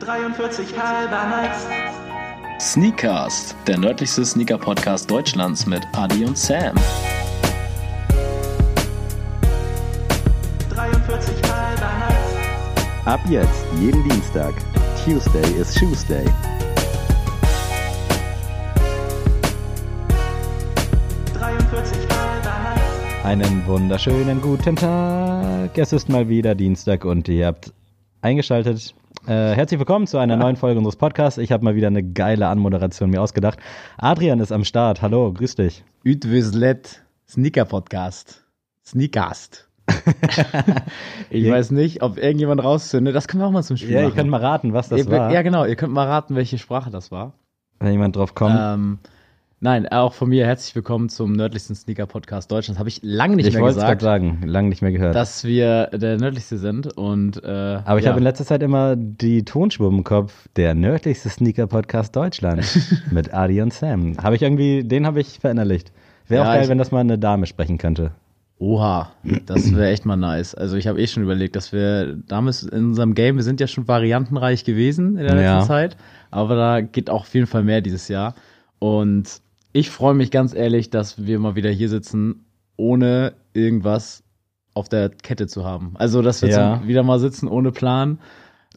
43 halber nice. Sneakcast, der nördlichste Sneaker-Podcast Deutschlands mit Adi und Sam. 43 halber nice. Ab jetzt, jeden Dienstag. Tuesday is Tuesday. Einen wunderschönen guten Tag. Es ist mal wieder Dienstag und ihr habt eingeschaltet. Äh, herzlich willkommen zu einer neuen Folge unseres Podcasts. Ich habe mal wieder eine geile Anmoderation mir ausgedacht. Adrian ist am Start. Hallo, grüß dich. Üdwislet Sneaker Podcast. Sneakast. ich weiß nicht, ob irgendjemand rauszündet. Das können wir auch mal zum Spiel Ja, ihr machen. könnt mal raten, was das Ihr- war. Ja, genau. Ihr könnt mal raten, welche Sprache das war. Wenn jemand drauf kommt. Ähm, nein, auch von mir herzlich willkommen zum nördlichsten Sneaker Podcast Deutschlands. Habe ich lange nicht ich mehr wollte es gerade gesagt, sagen, lange nicht mehr gehört. dass wir der nördlichste sind. Und, äh, Aber ich ja. habe in letzter Zeit immer die Tonspur im Kopf, der nördlichste Sneaker-Podcast Deutschland mit Adi und Sam. Habe ich irgendwie, den habe ich verinnerlicht. Wäre Ja, auch geil, ich- wenn das mal eine Dame sprechen könnte. Oha, das wäre echt mal nice. Also ich habe eh schon überlegt, dass wir damals in unserem Game, wir sind ja schon variantenreich gewesen in der Ja. letzten Zeit, aber da geht auch auf jeden Fall mehr dieses Jahr. Und ich freue mich ganz ehrlich, dass wir mal wieder hier sitzen, ohne irgendwas auf der Kette zu haben. Also, dass wir Ja. zum, wieder mal sitzen ohne Plan.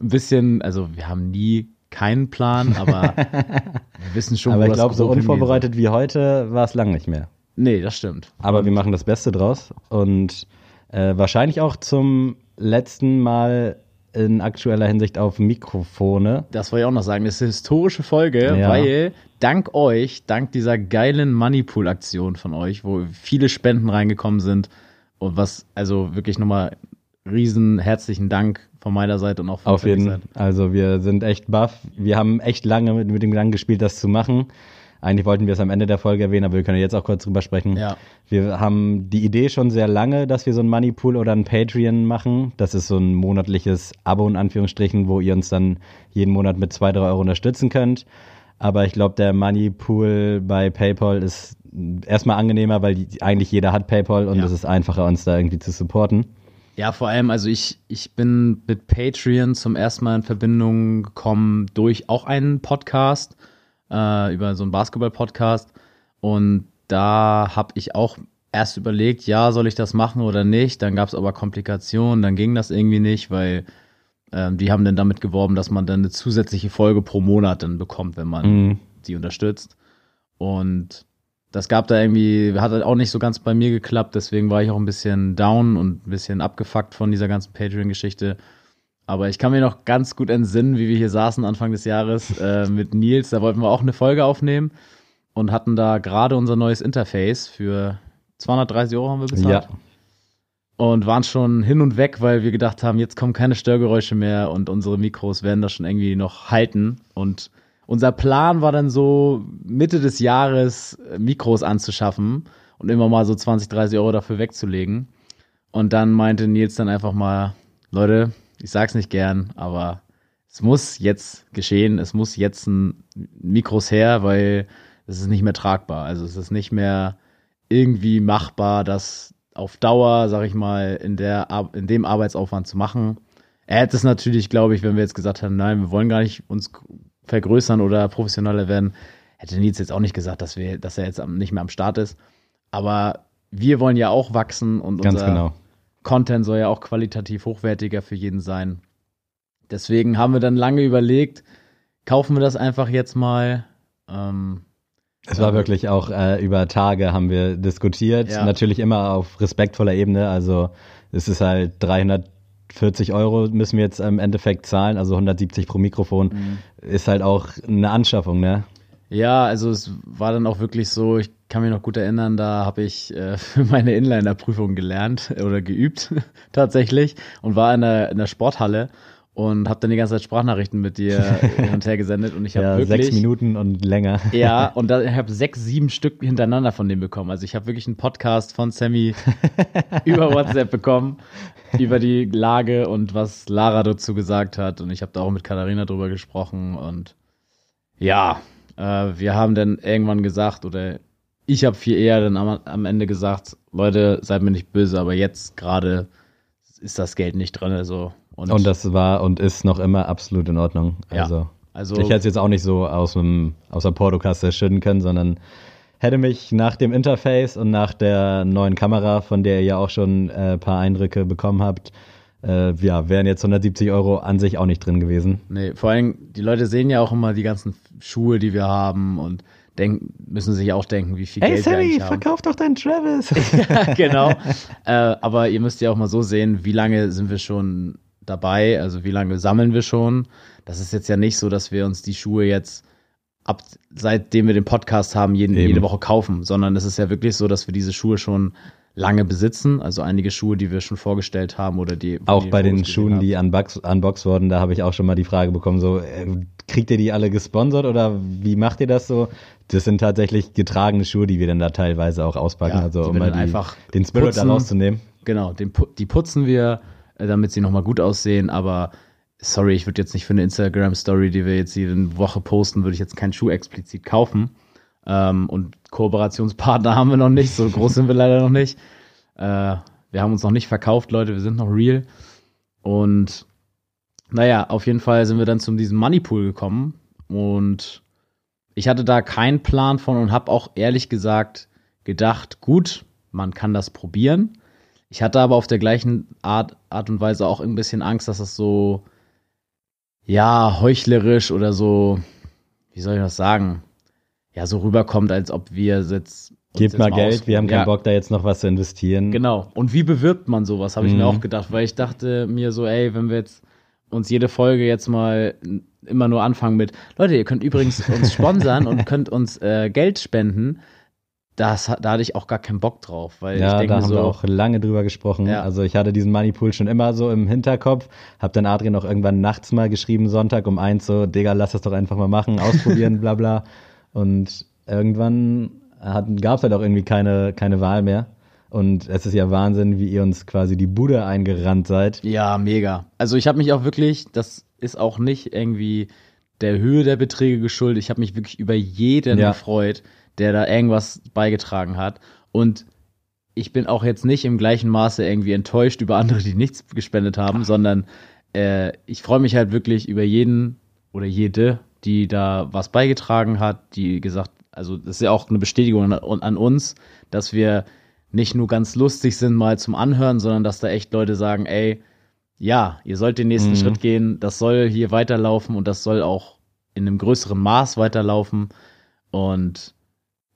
Ein bisschen, also wir haben nie keinen Plan, aber wir wissen schon, Aber wo ich glaube, so unvorbereitet wie heute war es lang nicht mehr. Nee, das stimmt. Aber wir machen das Beste draus und äh, wahrscheinlich auch zum letzten Mal in aktueller Hinsicht auf Mikrofone. Das wollte ich auch noch sagen. Das ist eine historische Folge, Ja. weil dank euch, dank dieser geilen Moneypool-Aktion von euch, wo viele Spenden reingekommen sind und was, also wirklich nochmal riesen herzlichen Dank von meiner Seite und auch von Auf jeden Fall. Also wir sind echt baff. Wir haben echt lange mit, mit dem Gedanken gespielt, das zu machen. Eigentlich wollten wir es am Ende der Folge erwähnen, aber wir können jetzt auch kurz drüber sprechen. Ja. Wir haben die Idee schon sehr lange, dass wir so ein Moneypool oder ein Patreon machen. Das ist so ein monatliches Abo in Anführungsstrichen, wo ihr uns dann jeden Monat mit zwei, drei Euro unterstützen könnt. Aber ich glaube, der Moneypool bei PayPal ist erstmal angenehmer, weil die, eigentlich jeder hat PayPal und Ja. es ist einfacher, uns da irgendwie zu supporten. Ja, vor allem, also ich, ich bin mit Patreon zum ersten Mal in Verbindung gekommen durch auch einen Podcast, äh, über so einen Basketball-Podcast. Und da habe ich auch erst überlegt, ja, soll ich das machen oder nicht? Dann gab es aber Komplikationen, dann ging das irgendwie nicht, weil ähm, die haben dann damit geworben, dass man dann eine zusätzliche Folge pro Monat dann bekommt, wenn man Mhm. die unterstützt. Und das gab da irgendwie, hat halt auch nicht so ganz bei mir geklappt, deswegen war ich auch ein bisschen down und ein bisschen abgefuckt von dieser ganzen Patreon-Geschichte. Aber ich kann mir noch ganz gut entsinnen, wie wir hier saßen Anfang des Jahres äh, mit Nils. Da wollten wir auch eine Folge aufnehmen und hatten da gerade unser neues Interface für 230 Euro haben wir bezahlt. Ja. Und waren schon hin und weg, weil wir gedacht haben, jetzt kommen keine Störgeräusche mehr und unsere Mikros werden das schon irgendwie noch halten. Und unser Plan war dann so, Mitte des Jahres äh, Mikros anzuschaffen und immer mal so 20, 30 Euro dafür wegzulegen. Und dann meinte Nils dann einfach mal, Leute, ich sag's nicht gern, aber es muss jetzt geschehen, es muss jetzt ein Mikros her, weil es ist nicht mehr tragbar. Also es ist nicht mehr irgendwie machbar, das auf Dauer, sag ich mal, in, der, in dem Arbeitsaufwand zu machen. Er hätte es natürlich, glaube ich, wenn wir jetzt gesagt haben, nein, wir wollen gar nicht uns vergrößern oder professioneller werden, hätte Nils jetzt auch nicht gesagt, dass, wir, dass er jetzt nicht mehr am Start ist. Aber wir wollen ja auch wachsen und Ganz unser genau. Content soll ja auch qualitativ hochwertiger für jeden sein. Deswegen haben wir dann lange überlegt, kaufen wir das einfach jetzt mal. Ähm, Es war wirklich auch äh, über Tage haben wir diskutiert, Ja. natürlich immer auf respektvoller Ebene. Also es ist halt 340 Euro müssen wir jetzt im Endeffekt zahlen, also 170 pro Mikrofon. Ist halt auch eine Anschaffung, ne? Ja, also es war dann auch wirklich so, ich kann mich noch gut erinnern, da habe ich äh, für meine Inliner-Prüfung gelernt oder geübt tatsächlich und war in der, in der Sporthalle und habe dann die ganze Zeit Sprachnachrichten mit dir hin und her gesendet und ich habe Ja, wirklich sechs Minuten und länger. Ja, und da, ich habe sechs, sieben Stück hintereinander von dem bekommen. Also ich habe wirklich einen Podcast von Sammy über WhatsApp bekommen, über die Lage und was Lara dazu gesagt hat. Und ich habe da auch mit Katharina drüber gesprochen. Und ja, äh, wir haben dann irgendwann gesagt, oder ich habe viel eher dann am, am Ende gesagt, Leute, seid mir nicht böse, aber jetzt gerade ist das Geld nicht drin. Also, und, und das war und ist noch immer absolut in Ordnung. Ja. Also, also ich hätte es jetzt auch nicht so aus, dem, aus der Portokasse schütten können, sondern hätte mich nach dem Interface und nach der neuen Kamera, von der ihr ja auch schon ein äh, paar Eindrücke bekommen habt, äh, ja, wären jetzt 170 Euro an sich auch nicht drin gewesen. Nee, vor allem, die Leute sehen ja auch immer die ganzen Schuhe, die wir haben und denken, müssen sich auch denken, wie viel Hey Geld wir Sammy, eigentlich haben. verkauf doch deinen Travis. ja, genau. äh, aber ihr müsst ja auch mal so sehen, wie lange sind wir schon dabei, also wie lange sammeln wir schon. Das ist jetzt ja nicht so, dass wir uns die Schuhe jetzt ab seitdem wir den Podcast haben, jeden, jede Woche kaufen, sondern es ist ja wirklich so, dass wir diese Schuhe schon lange besitzen. Also einige Schuhe, die wir schon vorgestellt haben oder die. auch bei den Schuhen, habt. die unbox, unboxed wurden, da habe ich auch schon mal die Frage bekommen, so, äh, kriegt ihr die alle gesponsert oder wie macht ihr das so? Das sind tatsächlich getragene Schuhe, die wir dann da teilweise auch auspacken, Ja, also um mal dann die, einfach den Spirit putzen. rauszunehmen. Genau, den, die putzen wir, äh, damit sie nochmal gut aussehen, aber sorry, ich würde jetzt nicht für eine Instagram-Story, die wir jetzt jede Woche posten, würde ich jetzt keinen Schuh explizit kaufen. Ähm, und Kooperationspartner haben wir noch nicht, so groß sind wir leider noch nicht. Äh, wir haben uns noch nicht verkauft, Leute, wir sind noch real. Und naja, auf jeden Fall sind wir dann zu diesem Moneypool gekommen und ich hatte da keinen Plan von und habe auch ehrlich gesagt gedacht, gut, man kann das probieren. Ich hatte aber auf der gleichen Art, Art und Weise auch ein bisschen Angst, dass das so, ja, heuchlerisch oder so, wie soll ich das sagen? Ja, so rüberkommt, als ob wir jetzt. Gebt jetzt mal Geld, wir haben keinen Ja, Bock, da jetzt noch was zu investieren. Genau. Und wie bewirbt man sowas, habe ich Mhm. mir auch gedacht, weil ich dachte mir so, ey, wenn wir jetzt uns jede Folge jetzt mal immer nur anfangen mit, Leute, ihr könnt übrigens uns sponsern und könnt uns äh, Geld spenden, das, da hatte ich auch gar keinen Bock drauf, weil ich Ja, denke da haben so, wir auch lange drüber gesprochen. Ja. Also ich hatte diesen Moneypool schon immer so im Hinterkopf, hab dann Adrian auch irgendwann nachts mal geschrieben, Sonntag um eins so, Digga, lass das doch einfach mal machen, ausprobieren, bla bla. Und irgendwann gab es halt auch irgendwie keine, keine Wahl mehr. Und es ist ja Wahnsinn, wie ihr uns quasi die Bude eingerannt seid. Ja, mega. Also ich habe mich auch wirklich, das ist auch nicht irgendwie der Höhe der Beträge geschuldet. Ich habe mich wirklich über jeden Ja. gefreut, der da irgendwas beigetragen hat. Und ich bin auch jetzt nicht im gleichen Maße irgendwie enttäuscht über andere, die nichts gespendet haben, sondern äh, ich freue mich halt wirklich über jeden oder jede, die da was beigetragen hat, die gesagt, also das ist ja auch eine Bestätigung an, an uns, dass wir nicht nur ganz lustig sind mal zum Anhören, sondern dass da echt Leute sagen, ey, ja, ihr sollt den nächsten Mhm. Schritt gehen, das soll hier weiterlaufen und das soll auch in einem größeren Maß weiterlaufen. Und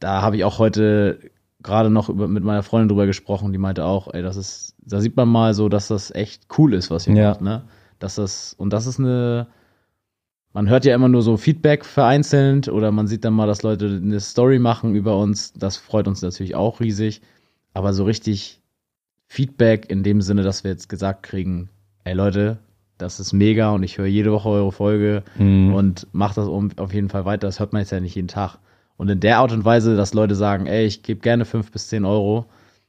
da habe ich auch heute gerade noch über, mit meiner Freundin drüber gesprochen, die meinte auch, ey, das ist, da sieht man mal so, dass das echt cool ist, was ihr Ja. macht, ne? Dass das, und das ist eine, man hört ja immer nur so Feedback vereinzelt oder man sieht dann mal, dass Leute eine Story machen über uns. Das freut uns natürlich auch riesig. Aber so richtig Feedback in dem Sinne, dass wir jetzt gesagt kriegen, ey Leute, das ist mega und ich höre jede Woche eure Folge Mhm. und macht das auf jeden Fall weiter. Das hört man jetzt ja nicht jeden Tag. Und in der Art und Weise, dass Leute sagen, ey, ich gebe gerne fünf bis zehn Euro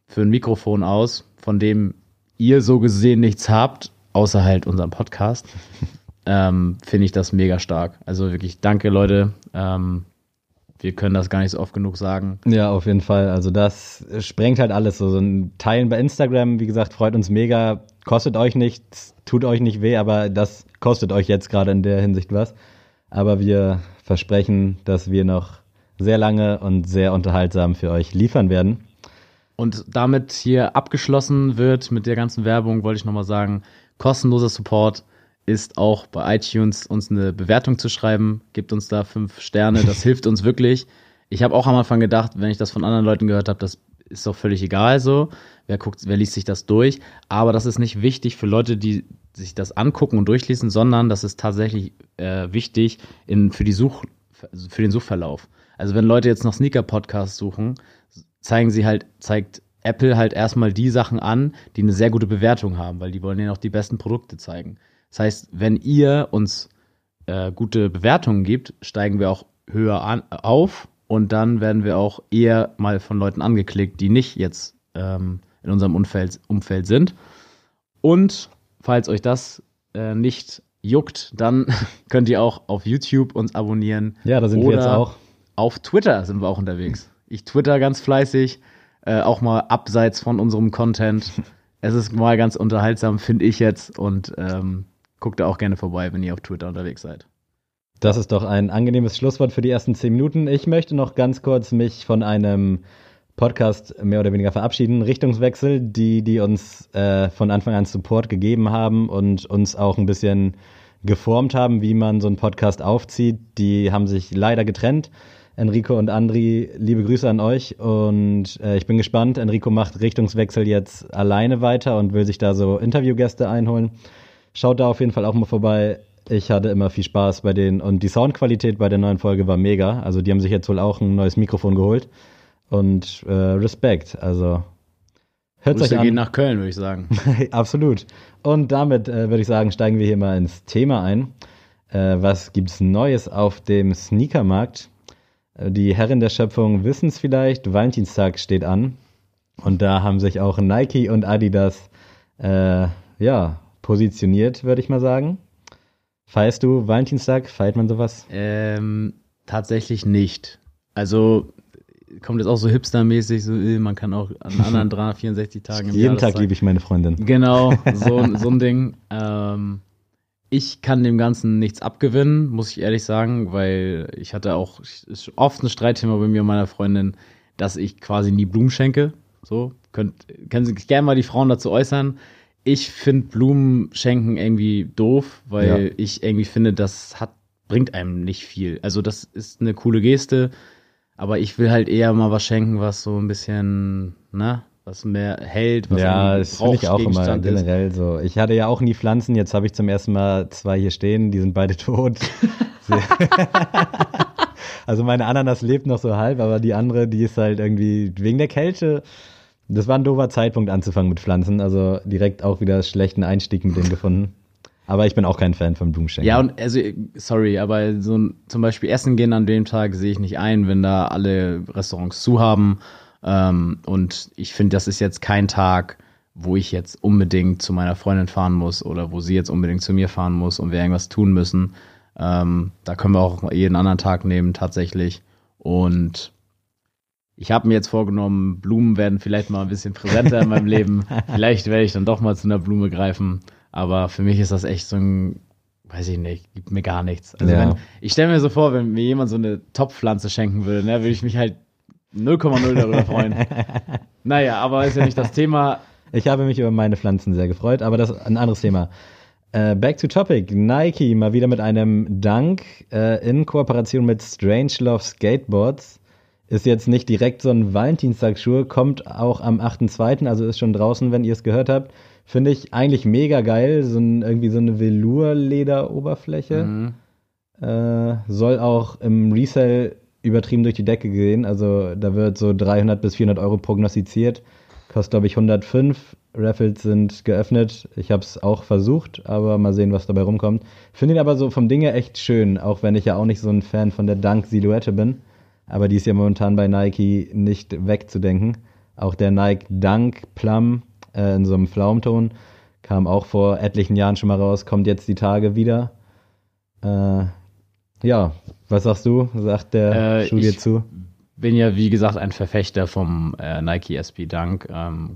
für ein Mikrofon aus, von dem ihr so gesehen nichts habt, außer halt unseren Podcast, ähm, finde ich das mega stark. Also wirklich, danke Leute. Ähm, wir können das gar nicht so oft genug sagen. Ja, auf jeden Fall. Also das sprengt halt alles. So, so ein Teilen bei Instagram, wie gesagt, freut uns mega. Kostet euch nichts, tut euch nicht weh, aber das kostet euch jetzt gerade in der Hinsicht was. Aber wir versprechen, dass wir noch sehr lange und sehr unterhaltsam für euch liefern werden. Und damit hier abgeschlossen wird mit der ganzen Werbung, wollte ich nochmal sagen, kostenloser Support ist auch bei iTunes uns eine Bewertung zu schreiben. Gebt uns da fünf Sterne, das hilft uns wirklich. Ich habe auch am Anfang gedacht, wenn ich das von anderen Leuten gehört habe, das ist doch völlig egal so. Wer guckt, wer liest sich das durch? Aber das ist nicht wichtig für Leute, die sich das angucken und durchlesen, sondern das ist tatsächlich äh, wichtig in, für, die Such, für den Suchverlauf. Also wenn Leute jetzt noch Sneaker-Podcasts suchen, zeigen sie halt, zeigt Apple halt erstmal die Sachen an, die eine sehr gute Bewertung haben, weil die wollen ja auch die besten Produkte zeigen. Das heißt, wenn ihr uns äh, gute Bewertungen gibt, steigen wir auch höher an, auf und dann werden wir auch eher mal von Leuten angeklickt, die nicht jetzt ähm, in unserem Umfeld, Umfeld sind. Und falls euch das äh, nicht juckt, dann könnt ihr auch auf YouTube uns abonnieren. Ja, da sind wir Oder jetzt auch. Auf Twitter sind wir auch unterwegs. Ich twitter ganz fleißig, äh, auch mal abseits von unserem Content. es ist mal ganz unterhaltsam, finde ich jetzt. Und ähm, guckt da auch gerne vorbei, wenn ihr auf Twitter unterwegs seid. Das ist doch ein angenehmes Schlusswort für die ersten zehn Minuten. Ich möchte noch ganz kurz mich von einem Podcast mehr oder weniger verabschieden. Richtungswechsel, die, die uns äh, von Anfang an Support gegeben haben und uns auch ein bisschen geformt haben, wie man so einen Podcast aufzieht. Die haben sich leider getrennt. Enrico und Andri, liebe Grüße an euch und äh, ich bin gespannt. Enrico macht Richtungswechsel jetzt alleine weiter und will sich da so Interviewgäste einholen. Schaut da auf jeden Fall auch mal vorbei. Ich hatte immer viel Spaß bei denen und die Soundqualität bei der neuen Folge war mega. Also die haben sich jetzt wohl auch ein neues Mikrofon geholt und äh, Respekt. Also hört Grüße euch an. gehen nach Köln, würde ich sagen. Absolut. Und damit äh, würde ich sagen, steigen wir hier mal ins Thema ein. Äh, was gibt's Neues auf dem Sneakermarkt? Äh, Die Herren der Schöpfung wissen es vielleicht, Valentinstag steht an. Und da haben sich auch Nike und Adidas äh, ja, positioniert, würde ich mal sagen. Feierst du Valentinstag? Feiert man sowas? Ähm, tatsächlich nicht. Also kommt jetzt auch so hipstermäßig, so äh, man kann auch an anderen 364 Tagen im Jeden Jahr Tag liebe ich meine Freundin. Genau, so, so ein Ding. Ähm, ich kann dem Ganzen nichts abgewinnen, muss ich ehrlich sagen, weil ich hatte auch ist oft ein Streitthema bei mir und meiner Freundin, dass ich quasi nie Blumen schenke. So, könnt, können sich gerne mal die Frauen dazu äußern. Ich finde Blumen schenken irgendwie doof, weil Ja. ich irgendwie finde, das hat, bringt einem nicht viel. Also, das ist eine coole Geste, aber ich will halt eher mal was schenken, was so ein bisschen, ne, was mehr hält, was Ja, das finde ich auch immer Brauchgegenstand ist. generell so. Ich hatte ja auch nie Pflanzen, jetzt habe ich zum ersten Mal zwei hier stehen, die sind beide tot. Also meine Ananas lebt noch so halb, aber die andere, die ist halt irgendwie wegen der Kälte. Das war ein doofer Zeitpunkt anzufangen mit Pflanzen, also direkt auch wieder schlechten Einstieg mit denen gefunden. Aber ich bin auch kein Fan von Blumenschenken. Ja, und also, sorry, aber so zum Beispiel Essen gehen an dem Tag sehe ich nicht ein, wenn da alle Restaurants zu haben. Ähm, und ich finde, das ist jetzt kein Tag, wo ich jetzt unbedingt zu meiner Freundin fahren muss oder wo sie jetzt unbedingt zu mir fahren muss und wir irgendwas tun müssen. Ähm, da können wir auch jeden anderen Tag nehmen, tatsächlich. Und ich habe mir jetzt vorgenommen, Blumen werden vielleicht mal ein bisschen präsenter in meinem Leben. Vielleicht werde ich dann doch mal zu einer Blume greifen. Aber für mich ist das echt so ein, weiß ich nicht, gibt mir gar nichts. Also Ja. wenn, ich stelle mir so vor, wenn mir jemand so eine Top-Pflanze schenken würde, ne, würde ich mich halt 0,0 darüber freuen. naja, aber ist ja nicht das Thema. Ich habe mich über meine Pflanzen sehr gefreut, aber das ist ein anderes Thema. Äh, back to topic. Nike mal wieder mit einem Dank äh, in Kooperation mit Strangelove Skateboards. Ist jetzt nicht direkt so ein Valentinstagsschuh, kommt auch am 8.2., also ist schon draußen, wenn ihr es gehört habt. Finde ich eigentlich mega geil. So ein, irgendwie so eine Velour-Leder-Oberfläche. Mhm. Äh, soll auch im Resell übertrieben durch die Decke gehen. Also da wird so 300 bis 400 Euro prognostiziert. Kostet, glaube ich, 105. Raffles sind geöffnet. Ich habe es auch versucht, aber mal sehen, was dabei rumkommt. Finde ihn aber so vom Ding her echt schön, auch wenn ich ja auch nicht so ein Fan von der Dunk-Silhouette bin. Aber die ist ja momentan bei Nike nicht wegzudenken. Auch der Nike Dunk Plum äh, in so einem Flaumton kam auch vor etlichen Jahren schon mal raus, kommt jetzt die Tage wieder. Äh, ja, was sagst du? Sagt der Äh, Schuh dir ich- zu? Bin ja, wie gesagt, ein Verfechter vom äh, Nike SB Dunk. Ähm,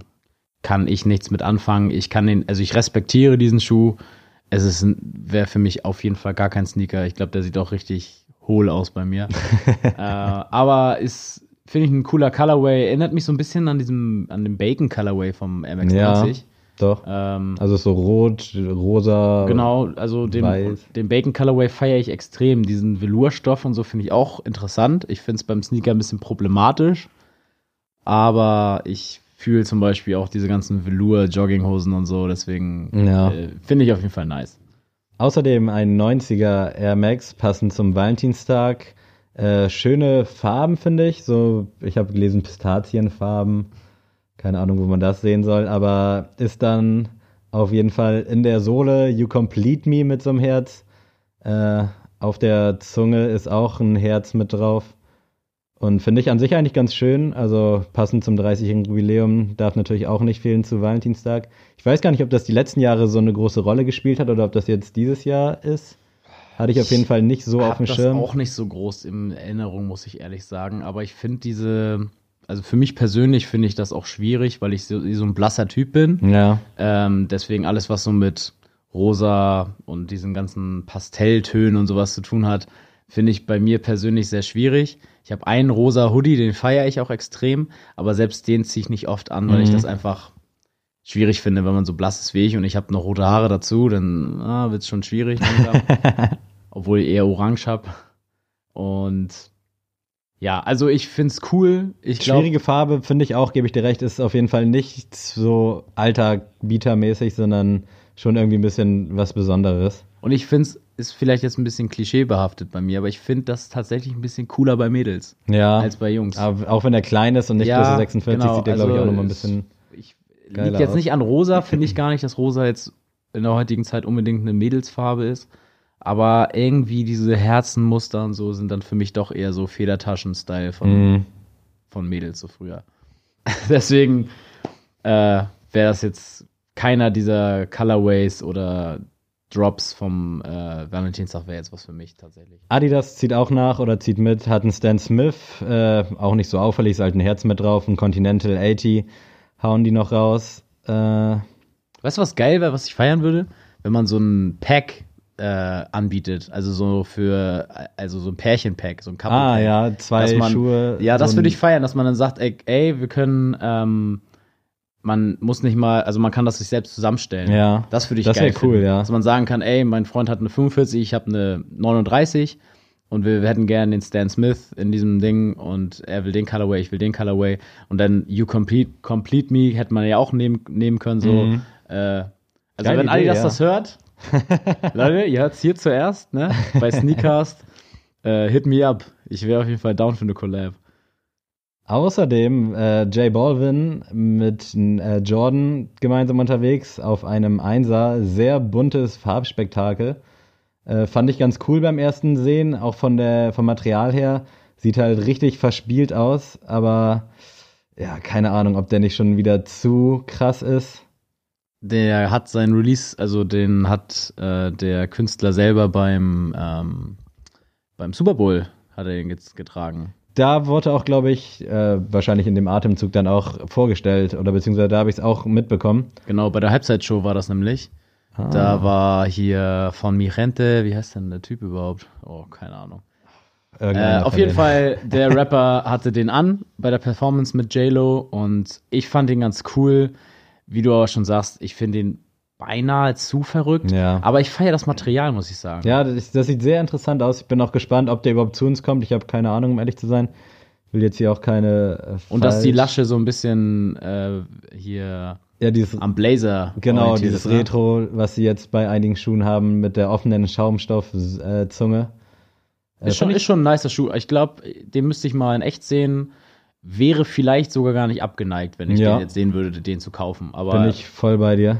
kann ich nichts mit anfangen. Ich kann den, also ich respektiere diesen Schuh. Es ist wäre für mich auf jeden Fall gar kein Sneaker. Ich glaube, der sieht auch richtig hohl aus bei mir. äh, aber ist, finde ich, ein cooler Colorway. Erinnert mich so ein bisschen an diesem, an den Bacon Colorway vom MX-90. Ja, doch. Ähm, Also so rot, rosa. Genau, also den, Weiß. den Bacon Colorway feiere ich extrem. Diesen Velourstoff und so finde ich auch interessant. Ich finde es beim Sneaker ein bisschen problematisch. Aber ich fühle zum Beispiel auch diese ganzen Velour-Jogginghosen und so. Deswegen Ja. äh, finde ich auf jeden Fall nice. Außerdem ein 90er Air Max, passend zum Valentinstag. Äh, schöne Farben, finde ich. So, ich habe gelesen, Pistazienfarben. Keine Ahnung, wo man das sehen soll, aber ist dann auf jeden Fall in der Sohle You Complete Me mit so einem Herz. Äh, auf der Zunge ist auch ein Herz mit drauf. Und finde ich an sich eigentlich ganz schön. Also passend zum 30-jährigen Jubiläum darf natürlich auch nicht fehlen zu Valentinstag. Ich weiß gar nicht, ob das die letzten Jahre so eine große Rolle gespielt hat oder ob das jetzt dieses Jahr ist. Hatte ich auf jeden Fall nicht so auf hab dem das Schirm. auch nicht so groß in Erinnerung, muss ich ehrlich sagen. Aber ich finde diese, also für mich persönlich finde ich das auch schwierig, weil ich so, so ein blasser Typ bin. Ja. Ähm, deswegen alles, was so mit rosa und diesen ganzen Pastelltönen und sowas zu tun hat, finde ich bei mir persönlich sehr schwierig. Ich habe einen rosa Hoodie, den feiere ich auch extrem, aber selbst den ziehe ich nicht oft an, weil ich Mhm. das einfach schwierig finde, wenn man so blass ist wie ich und ich habe noch rote Haare dazu, dann ah, wird es schon schwierig. Obwohl ich eher orange habe. Und ja, also ich finde es cool. Ich glaube, Schwierige Farbe, finde ich auch, gebe ich dir recht, ist auf jeden Fall nicht so alter Bieter-mäßig, sondern schon irgendwie ein bisschen was Besonderes. und ich finde es ist vielleicht jetzt ein bisschen klischeebehaftet bei mir, aber ich finde das tatsächlich ein bisschen cooler bei Mädels Ja. als bei Jungs. Aber auch wenn er klein ist und nicht Ja, Größe 46, genau, sieht er, glaube ich, auch also nochmal ein bisschen. ich liegt jetzt aus. nicht an rosa, finde ich gar nicht, dass rosa jetzt in der heutigen Zeit unbedingt eine Mädelsfarbe ist. Aber irgendwie diese Herzenmuster und so sind dann für mich doch eher so Federtaschen-Style von, Mhm. von Mädels so früher. Deswegen äh, wäre das jetzt keiner dieser Colorways oder Drops vom äh, Valentinstag wäre jetzt was für mich tatsächlich. Adidas zieht auch nach oder zieht mit, hat einen Stan Smith, äh, auch nicht so auffällig, ist halt ein Herz mit drauf, ein Continental 80, hauen die noch raus. Äh, Weißt du, was geil wäre, was ich feiern würde? Wenn man so ein Pack äh, anbietet. Also so für, also so ein Pärchenpack, so ein Couple ah Pack. ja, zwei man- Schuhe. Ja, das so würde ich feiern, dass man dann sagt, ey, ey wir können, ähm, man muss nicht mal, also man kann das sich selbst zusammenstellen. Ja, Das würde ich das geil cool, finden. ja. Dass man sagen kann, ey, mein Freund hat eine 45, ich habe eine 39 und wir, wir hätten gerne den Stan Smith in diesem Ding und er will den Colorway, ich will den Colorway und dann You Complete, complete Me hätte man ja auch nehmen, nehmen können, so. Mhm. Äh, also Geile wenn Adidas Idee, ja. das hört, Leute, ihr hört es hier zuerst, ne, bei Sneakcast, äh, hit me up. Ich wäre auf jeden Fall down für eine Collab. Außerdem äh, Jay Balvin mit äh, Jordan gemeinsam unterwegs auf einem Einser. Sehr buntes Farbspektakel. Äh, fand ich ganz cool beim ersten Sehen, auch von der, vom Material her. Sieht halt richtig verspielt aus, aber ja, keine Ahnung, ob der nicht schon wieder zu krass ist. Der hat seinen Release, also den hat äh, der Künstler selber beim, ähm, beim Super Bowl hat er ihn jetzt getragen. Da wurde auch, glaube ich, äh, wahrscheinlich in dem Atemzug dann auch vorgestellt, oder beziehungsweise da habe ich es auch mitbekommen. Genau, bei der Halbzeitshow war das nämlich. Ah. Da war hier von Mirente, wie heißt denn der Typ überhaupt? Oh, keine Ahnung. Äh, auf jeden denen. Fall, der Rapper hatte den an bei der Performance mit J-Lo und ich fand ihn ganz cool. Wie du aber schon sagst, ich finde ihn beinahe zu verrückt. Ja. Aber ich feiere das Material, muss ich sagen. Ja, das, das sieht sehr interessant aus. Ich bin auch gespannt, ob der überhaupt zu uns kommt. Ich habe keine Ahnung, um ehrlich zu sein. Will jetzt hier auch keine. Äh, Und dass die Lasche so ein bisschen äh, hier Ja, dieses. am Blazer. Genau, dieses ne? Retro, was sie jetzt bei einigen Schuhen haben mit der offenen Schaumstoffzunge. Äh, Ist schon, ist schon ein nicer Schuh. Ich glaube, den müsste ich mal in echt sehen. Wäre vielleicht sogar gar nicht abgeneigt, wenn ich Ja. den jetzt sehen würde, den zu kaufen. Aber, bin ich voll bei dir.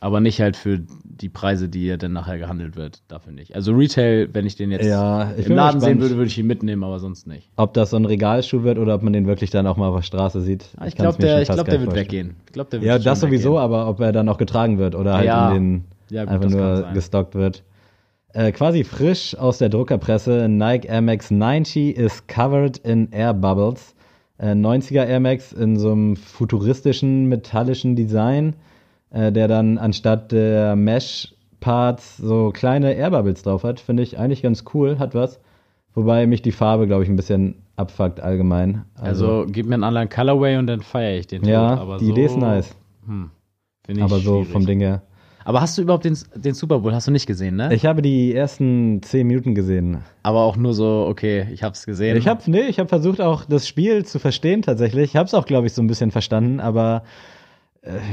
Aber nicht halt für die Preise, die er dann nachher gehandelt wird. Dafür nicht. Also Retail, wenn ich den jetzt Ja, ich im Laden sehen würde, würde ich ihn mitnehmen, aber sonst nicht. ob das so ein Regalschuh wird oder ob man den wirklich dann auch mal auf der Straße sieht. Ah, ich glaube, der, ich glaub, der wird vorstellen. weggehen. Ich glaub, der wird Ja, das sowieso, weggehen. aber ob er dann auch getragen wird oder halt Ja. in den Ja, gut, einfach nur gestockt wird. Äh, quasi frisch aus der Druckerpresse, Nike Air Max 90 is covered in Air Bubbles. Äh, 90er Air Max in so einem futuristischen, metallischen Design, äh, der dann anstatt der Mesh-Parts so kleine Air Bubbles drauf hat. Finde ich eigentlich ganz cool, hat was. Wobei mich die Farbe, glaube ich, ein bisschen abfuckt allgemein. Also, gib mir einen anderen Colorway und dann feiere ich den. tot. ja, aber die so, Idee ist nice. Hm, Finde ich Aber so schwierig. vom Ding her. Aber hast du überhaupt den, den Super Bowl? Hast du nicht gesehen, ne? Ich habe die ersten 10 Minuten gesehen. Aber auch nur so, okay, ich hab's gesehen. Ich habe nee, ich habe versucht auch das Spiel zu verstehen tatsächlich. Ich habe es auch glaube ich so ein bisschen verstanden, aber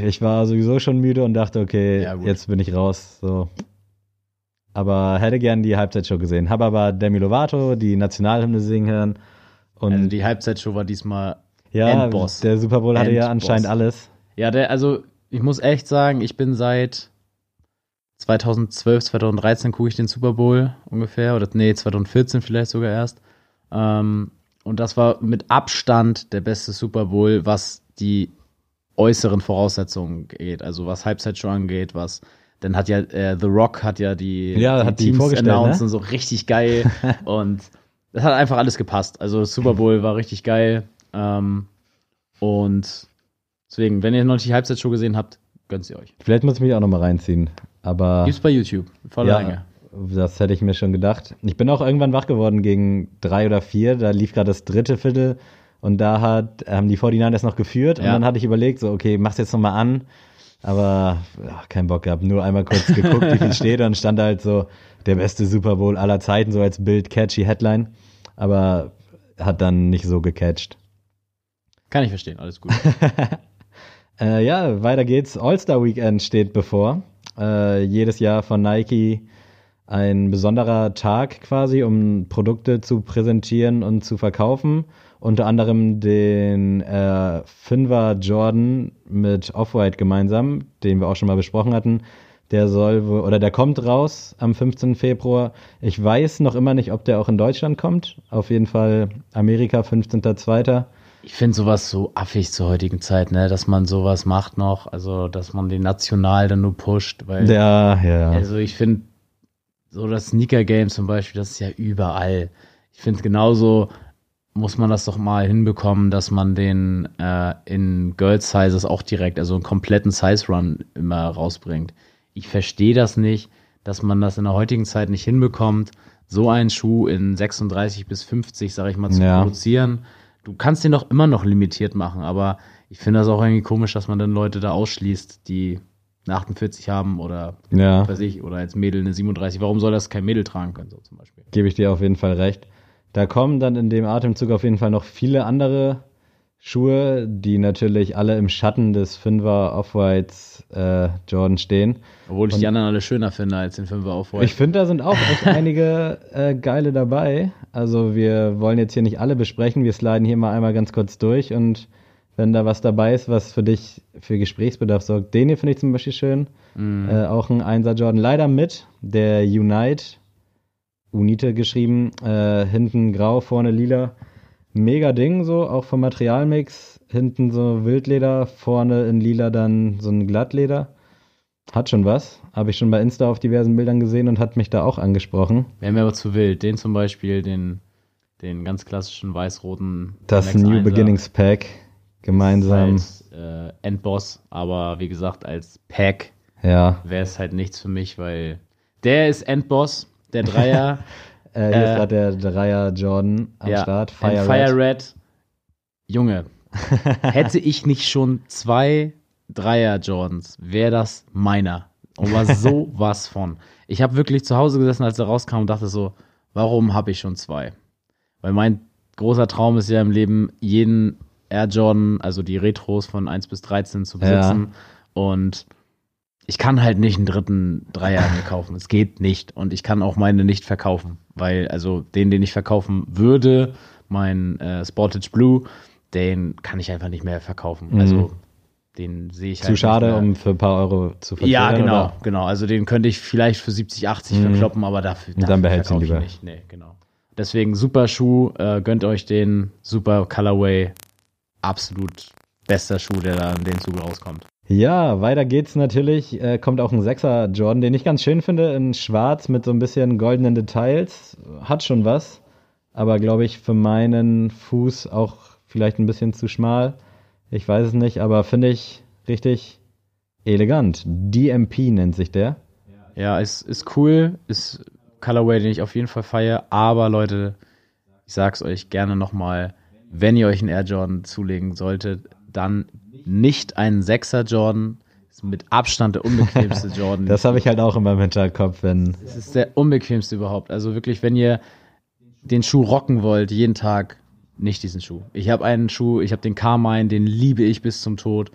ich war sowieso schon müde und dachte, okay, Ja, jetzt bin ich raus. So. Aber hätte gern die Halbzeitshow gesehen. Habe aber Demi Lovato die Nationalhymne singen hören und Also die Halbzeitshow war diesmal ja, Endboss. der Super Bowl hatte ja Endboss. anscheinend alles. Ja, der, also ich muss echt sagen, ich bin seit 2012, 2013 gucke ich den Super Bowl ungefähr. Oder nee, 2014 vielleicht sogar erst. Ähm, und das war mit Abstand der beste Super Bowl, was die äußeren Voraussetzungen geht. Also was Halbzeitshow angeht, was dann hat ja äh, The Rock hat ja die, Ja, hat die vorgestellt, announced ne? und so richtig geil. und das hat einfach alles gepasst. Also Super Bowl war richtig geil. Ähm, Und deswegen, wenn ihr noch nicht die Halbzeitshow gesehen habt, gönnt sie euch. Vielleicht muss ich mich auch nochmal reinziehen. Aber Gibt's bei YouTube. Volle ja, Länge. das hätte ich mir schon gedacht. Ich bin auch irgendwann wach geworden gegen drei oder vier. Da lief gerade das dritte Viertel und da hat, haben die 49ers noch geführt. Und Ja. dann hatte ich überlegt, so, okay, mach's jetzt nochmal an. Aber ja, keinen Bock gehabt. Nur einmal kurz geguckt, wie viel steht. Und stand halt so der beste Super Bowl aller Zeiten, so als Bild catchy Headline. Aber hat dann nicht so gecatcht. Kann ich verstehen, alles gut. Äh, ja, weiter geht's. All-Star Weekend steht bevor. Äh, jedes Jahr von Nike ein besonderer Tag quasi, um Produkte zu präsentieren und zu verkaufen. Unter anderem den äh, Fünfer Jordan mit Off-White gemeinsam, den wir auch schon mal besprochen hatten. Der soll oder der kommt raus am 15. Februar. Ich weiß noch immer nicht, ob der auch in Deutschland kommt. Auf jeden Fall Amerika, 15.02. Ich finde sowas so affig zur heutigen Zeit, ne, dass man sowas macht noch, also dass man den national dann nur pusht, weil Ja, ja. also ich finde so das Sneaker Game zum Beispiel, das ist ja überall. Ich finde genauso muss man das doch mal hinbekommen, dass man den äh, in Girls Sizes auch direkt, also einen kompletten Size Run immer rausbringt. Ich verstehe das nicht, dass man das in der heutigen Zeit nicht hinbekommt, so einen Schuh in 36 bis 50, sage ich mal, zu Ja. produzieren. Du kannst den doch immer noch limitiert machen, aber ich finde das auch irgendwie komisch, dass man dann Leute da ausschließt, die eine 48 haben oder ja. weiß ich, oder als Mädel eine 37. Warum soll das kein Mädel tragen können, so zum Beispiel? gebe ich dir auf jeden Fall recht. Da kommen dann in dem Atemzug auf jeden Fall noch viele andere Schuhe, die natürlich alle im Schatten des Fünfer Off-Whites äh, Jordan stehen. Obwohl ich die anderen alle schöner finde als den 5er Off-White. Ich finde, da sind auch echt einige äh, geile dabei. Also wir wollen jetzt hier nicht alle besprechen. Wir sliden hier mal einmal ganz kurz durch und wenn da was dabei ist, was für dich für Gesprächsbedarf sorgt, den hier finde ich zum Beispiel schön. Äh, auch ein 1er Jordan, leider mit, der Unite, Unite geschrieben, äh, hinten grau, vorne lila. Mega Ding so, auch vom Materialmix. Hinten so Wildleder, vorne in lila dann so ein Glattleder. Hat schon was. Habe ich schon bei Insta auf diversen Bildern gesehen und hat mich da auch angesprochen. Wäre mir aber zu wild. Den zum Beispiel, den, den ganz klassischen weiß-roten. Das New 1er. Beginnings Pack gemeinsam. Als äh, Endboss, aber wie gesagt, als Pack Ja. wäre es halt nichts für mich, weil der ist Endboss, der Dreier. Äh, hier ist Äh, gerade der Dreier Jordan am ja, Start. Fire, Fire Red. Red. Junge, hätte ich nicht schon zwei Dreier Jordans, wäre das meiner. Und war so was von. Ich habe wirklich zu Hause gesessen, als er rauskam und dachte so, warum habe ich schon zwei? Weil mein großer Traum ist ja im Leben, jeden Air Jordan, also die Retros von 1 bis 13 zu besitzen. Und ich kann halt nicht einen dritten Dreier mir kaufen. Es geht nicht. Und ich kann auch meine nicht verkaufen. Weil, also den, den ich verkaufen würde, mein äh, Sportage Blue, den kann ich einfach nicht mehr verkaufen. Mhm. Also den sehe ich halt Zu schade, um für ein paar Euro zu verkaufen. Ja, genau, genau. Also den könnte ich vielleicht für 70, 80 Mhm. verkloppen, aber dafür, Und dann dafür behältst du ihn lieber. ich nicht. Nee, genau. Deswegen super Schuh, äh, gönnt euch den, super Colorway, absolut bester Schuh, der da in den Zug rauskommt. Ja, weiter geht's natürlich. Äh, kommt auch ein Sechser Jordan, den ich ganz schön finde, in schwarz mit so ein bisschen goldenen Details. Hat schon was, aber glaube ich für meinen Fuß auch vielleicht ein bisschen zu schmal. Ich weiß es nicht, aber finde ich richtig elegant. DMP nennt sich der. Ja, ist, ist cool, ist Colorway, den ich auf jeden Fall feiere, aber Leute, ich sag's euch gerne nochmal, wenn ihr euch einen Air Jordan zulegen solltet, dann nicht einen 6er Jordan, ist mit Abstand der unbequemste Jordan. Das habe ich halt auch in meinem Hinterkopf, wenn. Das ist der unbequemste überhaupt. Also wirklich, wenn ihr den Schuh rocken wollt, jeden Tag, nicht diesen Schuh. Ich habe einen Schuh, ich habe den Carmine, den liebe ich bis zum Tod.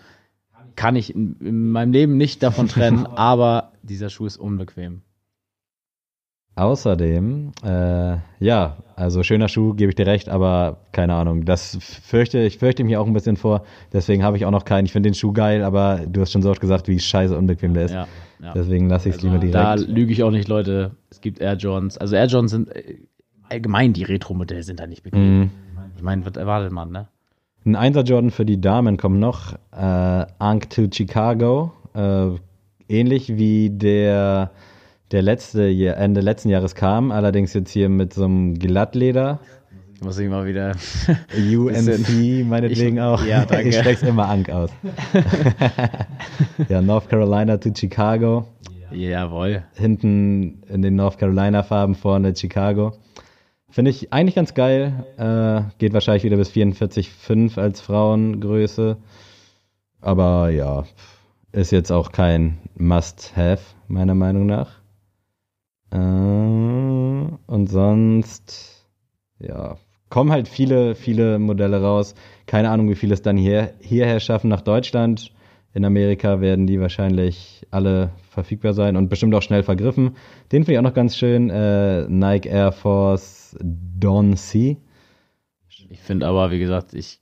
Kann ich in, in meinem Leben nicht davon trennen, aber dieser Schuh ist unbequem. Außerdem, äh, ja, also schöner Schuh, gebe ich dir recht, aber keine Ahnung. Das fürchte, ich fürchte mich auch ein bisschen vor. Deswegen habe ich auch noch keinen. Ich finde den Schuh geil, aber du hast schon so oft gesagt, wie scheiße unbequem der ist. Ja, ja. Deswegen lasse ich es lieber direkt. Da lüge ich auch nicht, Leute. Es gibt Air Jordans. Also Air Jordans sind äh, allgemein die Retro-Modelle sind da nicht bequem. Mhm. Ich meine, was erwartet man, ne? Ein 1er Jordan für die Damen kommt noch. Äh, to Chicago. Äh, ähnlich wie der, der letzte, Jahr- Ende letzten Jahres kam. Allerdings jetzt hier mit so einem Glattleder. muss ich mal wieder. UNC meinetwegen Ich- auch. ja, danke. Ich spreche immer Ank aus. ja, North Carolina to Chicago. Jawohl. Hinten in den North Carolina Farben, vorne Chicago. Finde ich eigentlich ganz geil. Äh, geht wahrscheinlich wieder bis 44,5 als Frauengröße. Aber ja, ist jetzt auch kein Must-Have, meiner Meinung nach. Äh, und sonst, ja, kommen halt viele, viele Modelle raus. Keine Ahnung, wie viele es dann hier, hierher schaffen nach Deutschland. In Amerika werden die wahrscheinlich alle verfügbar sein und bestimmt auch schnell vergriffen. Den finde ich auch noch ganz schön. Äh, Nike Air Force Dawn Sea. Ich finde aber, wie gesagt, ich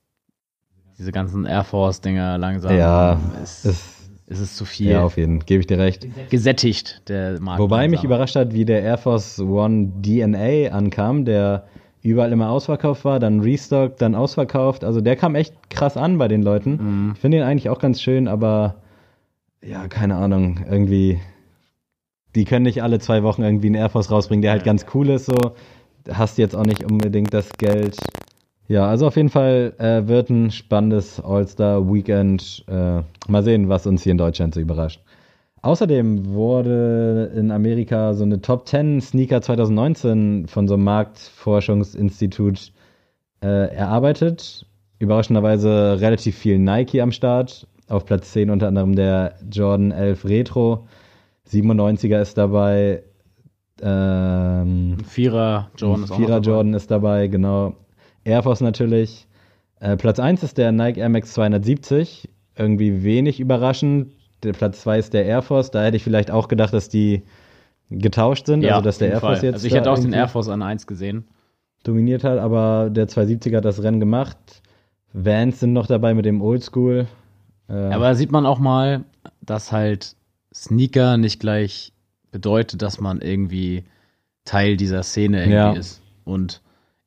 diese ganzen Air Force-Dinger langsam Ja, ist, ist- ist es zu viel. Ja, auf jeden Fall, gebe ich dir recht. gesättigt, der Markt. Wobei mich überrascht hat, wie der Air Force One DNA ankam, der überall immer ausverkauft war, dann Restock, dann ausverkauft. Also der kam echt krass an bei den Leuten. Mhm. Ich finde ihn eigentlich auch ganz schön, aber ja, keine Ahnung, irgendwie, die können nicht alle zwei Wochen irgendwie einen Air Force rausbringen, der halt ganz cool ist, so. Hast jetzt auch nicht unbedingt das Geld. Ja, also auf jeden Fall äh, wird ein spannendes All-Star-Weekend. Äh, mal sehen, was uns hier in Deutschland so überrascht. Außerdem wurde in Amerika so eine Top 10 Sneaker 2019 von so einem Marktforschungsinstitut äh, erarbeitet. Überraschenderweise relativ viel Nike am Start. Auf Platz 10 unter anderem der Jordan 11 Retro. 97er ist dabei. Ähm, Ein Vierer Jordan ist auch noch Vierer dabei. Jordan ist dabei, genau. Air Force natürlich. Äh, Platz 1 ist der Nike Air Max 270. Irgendwie wenig überraschend. Der Platz 2 ist der Air Force. Da hätte ich vielleicht auch gedacht, dass die getauscht sind. Ja, also, dass der Air Force Fall. jetzt Also ich hätte auch den Air Force an 1 gesehen. dominiert hat, aber der 270er hat das Rennen gemacht. Vans sind noch dabei mit dem Oldschool. Äh, Aber da sieht man auch mal, dass halt Sneaker nicht gleich bedeutet, dass man irgendwie Teil dieser Szene irgendwie Ja. ist. Und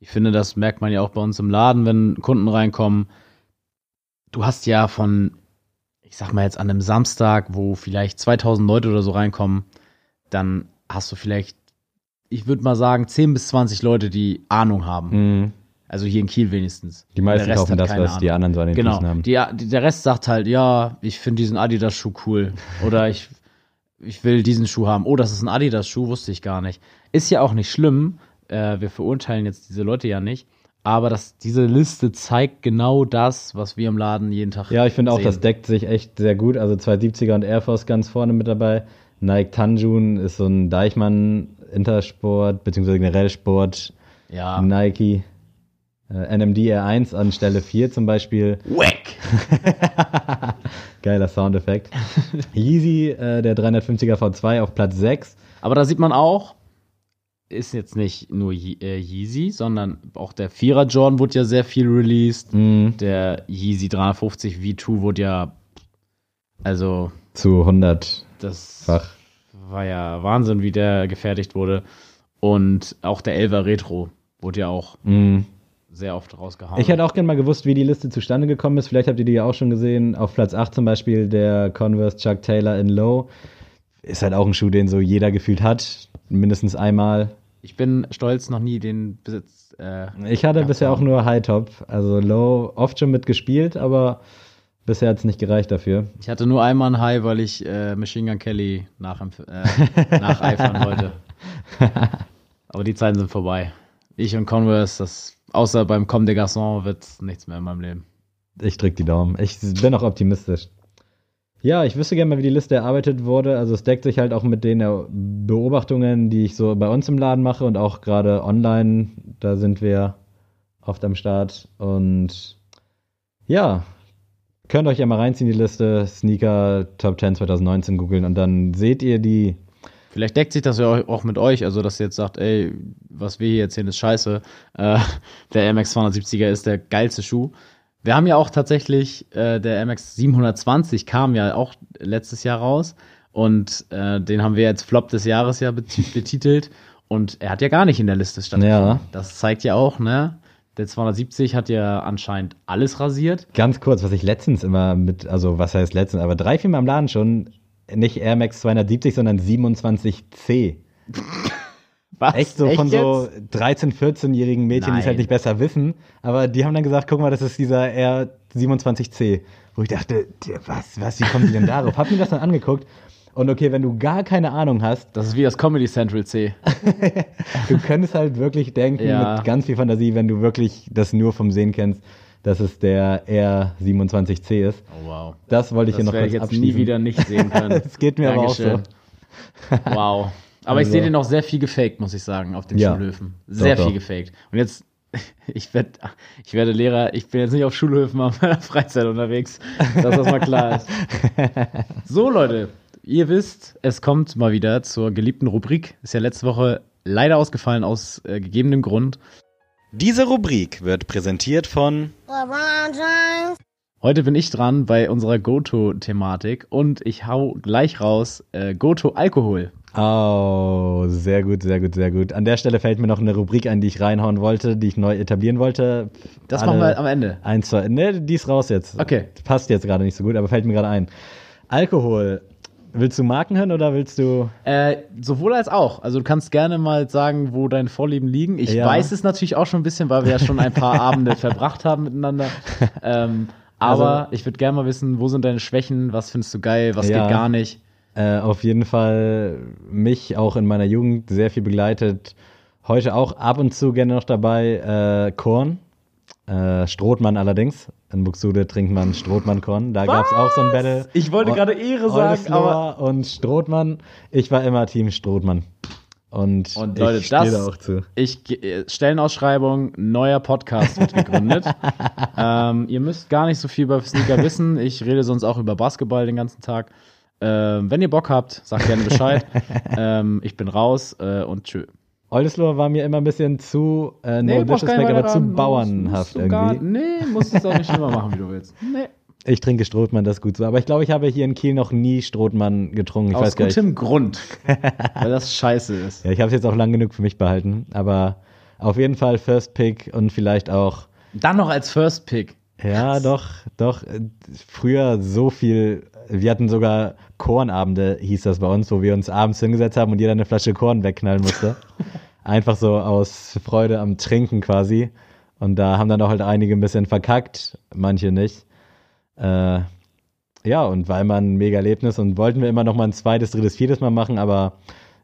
ich finde, das merkt man ja auch bei uns im Laden, wenn Kunden reinkommen. Du hast ja von, ich sag mal jetzt an einem Samstag, wo vielleicht 2000 Leute oder so reinkommen, dann hast du vielleicht, ich würde mal sagen, 10 bis 20 Leute, die Ahnung haben. mh. Also hier in Kiel wenigstens. die meisten Der Rest kaufen das, was die Ahnung. anderen so an den Genau. Füßen haben. Die, die, der Rest sagt halt, ja, ich finde diesen Adidas-Schuh cool. Oder ich, ich will diesen Schuh haben. Oh, das ist ein Adidas-Schuh, wusste ich gar nicht. Ist ja auch nicht schlimm. Äh, wir verurteilen jetzt diese Leute ja nicht. Aber das, diese Liste zeigt genau das, was wir im Laden jeden Tag Ja, ich finde auch, das deckt sich echt sehr gut. Also 270er und Air Force ganz vorne mit dabei. Nike Tanjun ist so ein Deichmann Intersport, beziehungsweise generell Sport. Ja. Nike. Äh, NMD R1 an Stelle 4 zum Beispiel. Wack! Geiler Soundeffekt. Yeezy, äh, der 350er V2 auf Platz 6. Aber da sieht man auch, ist jetzt nicht nur Ye äh, Yeezy, sondern auch der Vierer Jordan wurde ja sehr viel released. Mhm. Der Yeezy 350 V2 wurde ja, also Zu 100-fach. das war ja Wahnsinn, wie der gefertigt wurde. Und auch der 11er Retro wurde ja auch Mhm. sehr oft rausgehauen. Ich hätte auch gerne mal gewusst, wie die Liste zustande gekommen ist. Vielleicht habt ihr die ja auch schon gesehen. Auf Platz 8 zum Beispiel der Converse Chuck Taylor in Low. Ist halt auch ein Schuh, den so jeder gefühlt hat. Mindestens einmal. ich bin stolz, noch nie den Besitz. Äh, Ich hatte bisher auch nur High Top. Also Low oft schon mitgespielt, aber bisher hat es nicht gereicht dafür. ich hatte nur einmal ein High, weil ich äh, Machine Gun Kelly nachempf- äh, nacheifern wollte. Aber die Zeiten sind vorbei. Ich und Converse, das außer beim Comme des Garçons wird nichts mehr in meinem Leben. Ich drück die Daumen. Ich bin auch optimistisch. Ja, ich wüsste gerne mal, wie die Liste erarbeitet wurde. Also es deckt sich halt auch mit den Beobachtungen, die ich so bei uns im Laden mache und auch gerade online. Da sind wir oft am Start. Und ja, könnt euch ja mal reinziehen, die Liste. Sneaker Top 10 2019 googeln und dann seht ihr die. Vielleicht deckt sich das ja auch- auch mit euch, also dass ihr jetzt sagt, ey, was wir hier erzählen, ist scheiße. Äh, der MX 270er ist der geilste Schuh. Wir haben ja auch tatsächlich, äh, der MX 720 kam ja auch letztes Jahr raus und äh, den haben wir jetzt Flop des Jahres ja bet- betitelt und er hat ja gar nicht in der Liste stattgefunden. Ja. Das zeigt ja auch, ne? Der 270 hat ja anscheinend alles rasiert. Ganz kurz, was ich letztens immer mit, also was heißt letztens, aber drei, vier Mal im Laden schon, nicht Air Max 270, sondern 27C. Was? Echt so von so jetzt? 13-, 14-jährigen Mädchen, die es halt nicht besser wissen. Aber die haben dann gesagt, guck mal, das ist dieser R27C. Wo ich dachte, was, was, wie kommen die denn darauf? Hab mir das dann angeguckt. Und okay, wenn du gar keine Ahnung hast, Das ist wie das Comedy Central C. du könntest halt wirklich denken, Ja. mit ganz viel Fantasie, wenn du wirklich das nur vom Sehen kennst, dass es der R27C ist. Oh, wow. Das wollte ich hier Das noch werde kurz ich jetzt abschließen. nie wieder nicht sehen können. Das geht mir aber auch Dankeschön. Wow. Aber ich Also- sehe den auch sehr viel gefaked, muss ich sagen, auf den Ja. Schulhöfen. Sehr Doch, viel doch. gefaked. Und jetzt, ich werde ich werde Lehrer, ich bin jetzt nicht auf Schulhöfen, aber in meiner Freizeit unterwegs, dass das mal klar ist. So, Leute, ihr wisst, es kommt mal wieder zur geliebten Rubrik. Ist ja letzte Woche leider ausgefallen aus äh, gegebenem Grund. Diese Rubrik wird präsentiert von LeBron James. Heute bin ich dran bei unserer Goto-Thematik und ich hau gleich raus äh, Goto-Alkohol. Oh, sehr gut, sehr gut, sehr gut. An der Stelle fällt mir noch eine Rubrik ein, die ich reinhauen wollte, die ich neu etablieren wollte. Das Alle- machen wir am Ende. Eins, zwei, ne, die ist raus jetzt. Okay. Passt jetzt gerade nicht so gut, aber fällt mir gerade ein. Alkohol. Willst du Marken hören oder willst du. Äh, sowohl als auch. Also du kannst gerne mal sagen, wo deine Vorlieben liegen. Ich Ja. weiß es natürlich auch schon ein bisschen, weil wir ja schon ein paar Abende verbracht haben miteinander. Ähm, aber Also- ich würde gerne mal wissen, wo sind deine Schwächen, was findest du geil, was Ja. geht gar nicht. Äh, auf jeden Fall mich auch in meiner Jugend sehr viel begleitet. Heute auch ab und zu gerne noch dabei äh, Korn. Äh, Strothmann allerdings. In Buxtehude trinkt man Strothmann-Korn. Da gab es auch so ein Battle. Ich wollte O- gerade Ehre sagen, Oldesloe und Strothmann. Ich war immer Team Strothmann. Und, Und Leute, ich das- da auch zu. Ich äh, Stellenausschreibung, neuer Podcast wird gegründet. ähm, ihr müsst gar nicht so viel über Sneaker wissen. Ich rede sonst auch über Basketball den ganzen Tag. Ähm, wenn ihr Bock habt, sagt gerne Bescheid. ähm, ich bin raus äh, und tschö. Oldesloe war mir immer ein bisschen zu, äh, no brauchst gar disrespect, aber zu ran. Bauernhaft musst du gar- irgendwie. Nee, musst es auch nicht schlimmer machen, wie du willst. Nee. Ich trinke Strothmann, das ist gut so. Aber ich glaube, ich habe hier in Kiel noch nie Strothmann getrunken. Ich Aus weiß gar nicht. gutem Grund. weil das scheiße ist. Ja, ich habe es jetzt auch lang genug für mich behalten. Aber auf jeden Fall First Pick und vielleicht auch. Dann noch als First Pick. Ja, doch, doch. äh, Früher so viel. Wir hatten sogar Kornabende, hieß das bei uns, wo wir uns abends hingesetzt haben und jeder eine Flasche Korn wegknallen musste. Einfach so aus Freude am Trinken quasi. Und da haben dann auch halt einige ein bisschen verkackt, manche nicht. Äh, ja, und war immer ein mega Erlebnis und wollten wir immer noch mal ein zweites, drittes, viertes Mal machen, aber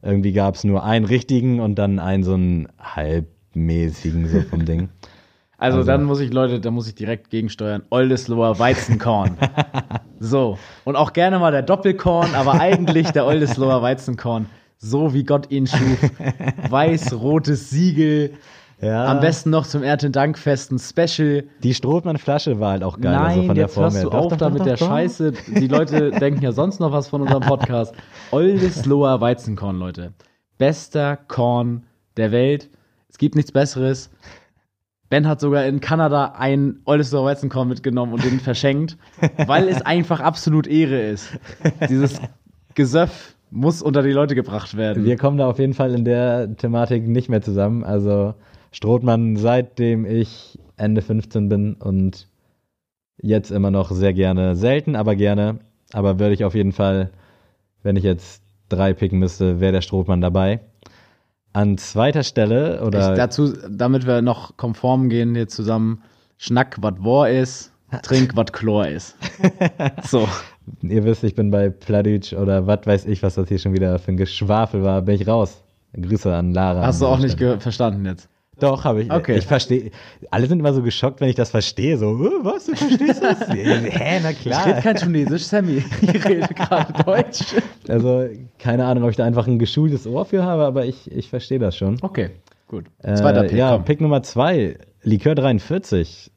irgendwie gab es nur einen richtigen und dann einen so einen halbmäßigen so vom Ding. Also, Also- dann muss ich, Leute, da muss ich direkt gegensteuern. Oldesloher Weizenkorn. so. Und auch gerne mal der Doppelkorn, aber eigentlich der Oldesloher Weizenkorn. So wie Gott ihn schuf. Weiß-rotes Siegel. Ja. Am besten noch zum Erntedankfest ein Special. Die Strohmann-Flasche war halt auch geil. also Nein, von der jetzt Form hörst du auf doch, da doch, mit doch, der. Scheiße. Die Leute denken ja sonst noch was von unserem Podcast. Oldesloher Weizenkorn, Leute. Bester Korn der Welt. Es gibt nichts Besseres. Ben hat sogar in Kanada ein Oldesloher Weizenkorn mitgenommen und den verschenkt, weil es einfach absolut Ehre ist. Dieses Gesöff muss unter die Leute gebracht werden. Wir kommen da auf jeden Fall in der Thematik nicht mehr zusammen. Also Strothmann, seitdem ich Ende 15 bin und jetzt immer noch sehr gerne, selten, aber gerne. Aber würde ich auf jeden Fall, wenn ich jetzt drei picken müsste, wäre der Strothmann dabei. An zweiter Stelle oder Ich, dazu, damit wir noch konform gehen hier zusammen, schnack, was War ist, trink, was Chlor ist. So. ihr wisst, ich bin bei Pladic oder was weiß ich, was das hier schon wieder für ein Geschwafel war, bin ich raus. Grüße an Lara. Hast du auch nicht verstanden jetzt. Doch, habe ich. Okay. Ich verstehe. Alle sind immer so geschockt, wenn ich das verstehe. So, "Äh, was, du verstehst das? Hä, na Ich rede klar. kein Chinesisch, Sammy. Ich rede gerade Deutsch. Also, keine Ahnung, ob ich da einfach ein geschultes Ohr für habe, aber ich, ich verstehe das schon. Okay, gut. Äh, Zweiter Pick, Ja, komm. Pick Nummer zwei. Likör 43.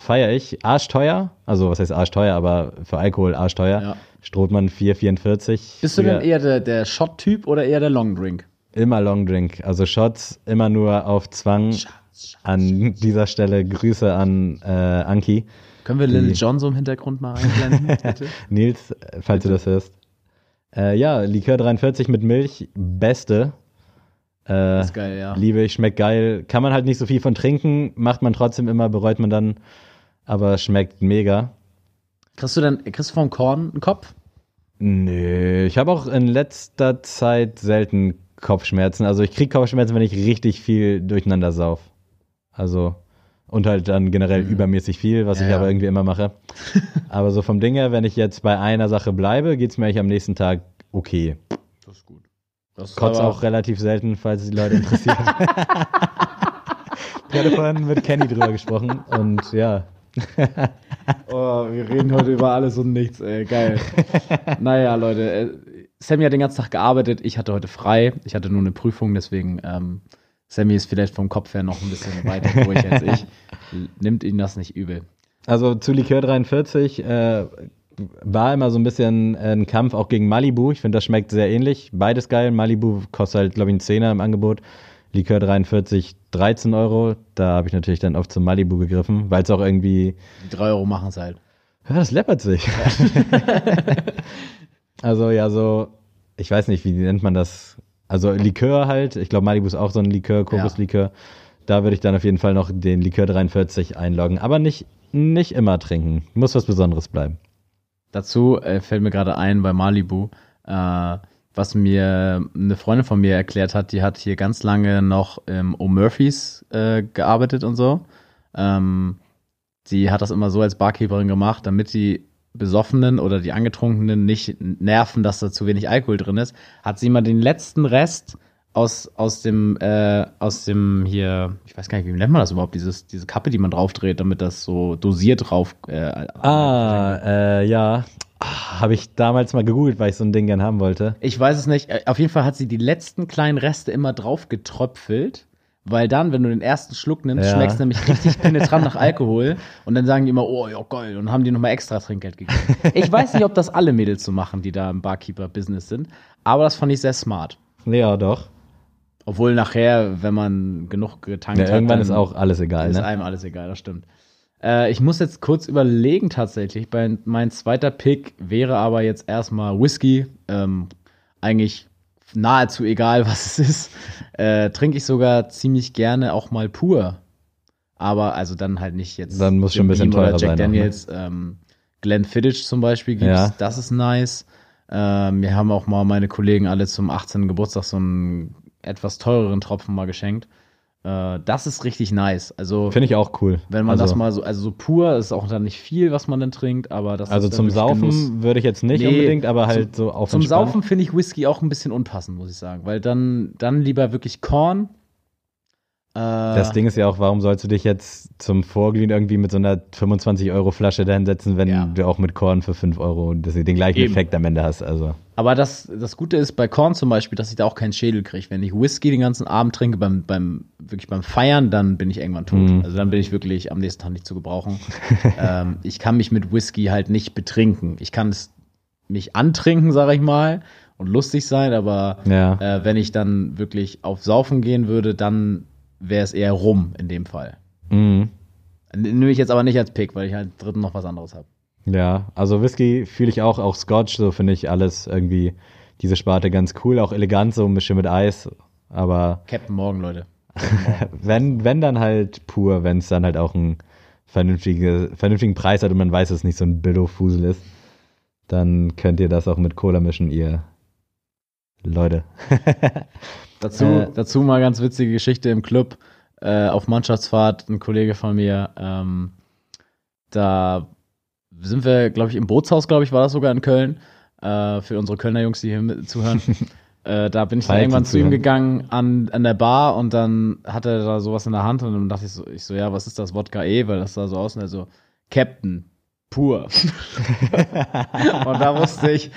Feier ich. Arschteuer. Also, was heißt arschteuer, aber für Alkohol arschteuer. Ja. Strothmann 444. Bist du denn eher der, der Shot-Typ oder eher der Long-Drink? Immer Long Drink. Also Shots immer nur auf Zwang. An dieser Stelle Grüße an äh, Anki. Können wir Lil Jon so im Hintergrund mal einblenden, bitte? Nils, falls du das hörst. Äh, ja, Likör 43 mit Milch, beste. Äh, ist geil, ja. Liebe ich, schmeckt geil. Kann man halt nicht so viel von trinken, macht man trotzdem immer, bereut man dann, aber schmeckt mega. Kriegst du denn, kriegst du vom Korn einen Kopf? Nö, ich habe auch in letzter Zeit selten Kopfschmerzen. Also ich kriege Kopfschmerzen, wenn ich richtig viel durcheinander sauf. Also und halt dann generell übermäßig viel, was Mhm. Ja, ich aber ja. irgendwie immer mache. aber so vom Ding her, wenn ich jetzt bei einer Sache bleibe, geht's mir eigentlich am nächsten Tag okay. Das ist gut. Das ist Kotz auch relativ selten, falls es die Leute interessiert. ich hatte vorhin mit Kenny drüber gesprochen und ja. Oh, wir reden heute über alles und nichts, ey. Geil. naja, Leute. Äh, Sammy hat den ganzen Tag gearbeitet. Ich hatte heute frei. Ich hatte nur eine Prüfung, deswegen ähm, Sammy ist vielleicht vom Kopf her noch ein bisschen weiter durch als ich. Nimmt ihn das nicht übel. Also zu Likör 43 äh, war immer so ein bisschen ein Kampf auch gegen Malibu. Ich finde, das schmeckt sehr ähnlich. Beides geil. Malibu kostet halt, glaube ich, einen Zehner im Angebot. Likör 43 13 Euro. Da habe ich natürlich dann oft zum Malibu gegriffen, weil es auch irgendwie Die drei Euro machen es halt. Ja, das läppert sich. also ja, so, ich weiß nicht, wie nennt man das? Also Likör halt. Ich glaube, Malibu ist auch so ein Likör, Kokoslikör. Da würde ich dann auf jeden Fall noch den Likör 43 einloggen. Aber nicht, nicht immer trinken. Muss was Besonderes bleiben. Dazu äh, fällt mir gerade ein bei Malibu, äh, was mir eine Freundin von mir erklärt hat, die hat hier ganz lange noch im O'Murphys äh, gearbeitet und so. Ähm, die hat das immer so als Barkeeperin gemacht, damit die Besoffenen oder die Angetrunkenen nicht nerven, dass da zu wenig Alkohol drin ist, hat sie immer den letzten Rest aus, aus dem, äh, aus dem hier, ich weiß gar nicht, wie nennt man das überhaupt, dieses, diese Kappe, die man draufdreht, damit das so dosiert drauf. Äh, Ah, äh, ja. Habe ich damals mal gegoogelt, weil ich so ein Ding gern haben wollte. Ich weiß es nicht. Äh, Auf jeden Fall hat sie die letzten kleinen Reste immer drauf getröpfelt. Weil dann, wenn du den ersten Schluck nimmst, Ja. schmeckst du nämlich richtig penetrant nach Alkohol. Und dann sagen die immer, oh ja, geil. Und haben die nochmal extra Trinkgeld gegeben. Ich weiß nicht, ob das alle Mädels so machen, die da im Barkeeper-Business sind. Aber das fand ich sehr smart. Ja, doch. Obwohl nachher, wenn man genug getankt Ja, hat, irgendwann ist auch alles egal, ist ne? einem alles egal, das stimmt. Äh, ich muss jetzt kurz überlegen tatsächlich. Bei, mein zweiter Pick wäre aber jetzt erstmal Whisky. Ähm, eigentlich nahezu egal, was es ist. Äh, Trinke ich sogar ziemlich gerne auch mal pur. Aber also dann halt nicht jetzt. Dann muss schon ein bisschen teurer Jack sein auch, ne? Daniels. Ähm, Glenfiddich zum Beispiel gibt's. Ja. Das ist nice. Ähm, mir haben auch mal meine Kollegen alle zum 18. Geburtstag so einen etwas teureren Tropfen mal geschenkt. Äh, das ist richtig nice. Also Finde ich auch cool. wenn man also, das mal so, also so pur ist auch dann nicht viel, was man dann trinkt, aber das Also zum Saufen Genuss. würde ich jetzt nicht Nee, unbedingt, aber halt so auf Zum entspannt. Saufen finde ich Whisky auch ein bisschen unpassend, muss ich sagen, weil dann, dann lieber wirklich Korn. Äh, Das Ding ist ja auch, warum sollst du dich jetzt zum Vorglühen irgendwie mit so einer 25-Euro-Flasche dahinsetzen, wenn Ja. du auch mit Korn für 5 Euro den gleichen Eben. Effekt am Ende hast? Also. Aber das, das Gute ist bei Korn zum Beispiel, dass ich da auch keinen Schädel kriege. Wenn ich Whisky den ganzen Abend trinke, beim, beim, wirklich beim Feiern, dann bin ich irgendwann tot. Mhm. Also dann bin ich wirklich am nächsten Tag nicht zu gebrauchen. ähm, ich kann mich mit Whisky halt nicht betrinken. Ich kann es mich antrinken, sage ich mal, und lustig sein, aber Ja. äh, wenn ich dann wirklich auf Saufen gehen würde, dann wäre es eher rum in dem Fall. Mhm. Nehme ich jetzt aber nicht als Pick, weil ich halt dritten noch was anderes habe. Ja, also Whisky fühle ich auch, auch Scotch, so finde ich alles irgendwie diese Sparte ganz cool, auch elegant, so ein bisschen mit Eis, aber Captain Morgan, Leute. wenn, wenn dann halt pur, wenn es dann halt auch einen vernünftige, vernünftigen Preis hat und man weiß, dass es nicht so ein Billo-Fusel ist, dann könnt ihr das auch mit Cola mischen, ihr Leute. Dazu, Äh. dazu mal ganz witzige Geschichte im Club. Äh, auf Mannschaftsfahrt, ein Kollege von mir, ähm, da sind wir, glaube ich, im Bootshaus, glaube ich, war das sogar in Köln, äh, für unsere Kölner Jungs, die hier zuhören. äh, da bin ich dann irgendwann zu ihm gegangen an, an der Bar und dann hatte er da sowas in der Hand und dann dachte ich so, ich so, ja, was ist das Wodka E, weil das sah so aus und er so, Captain, pur. und da wusste ich,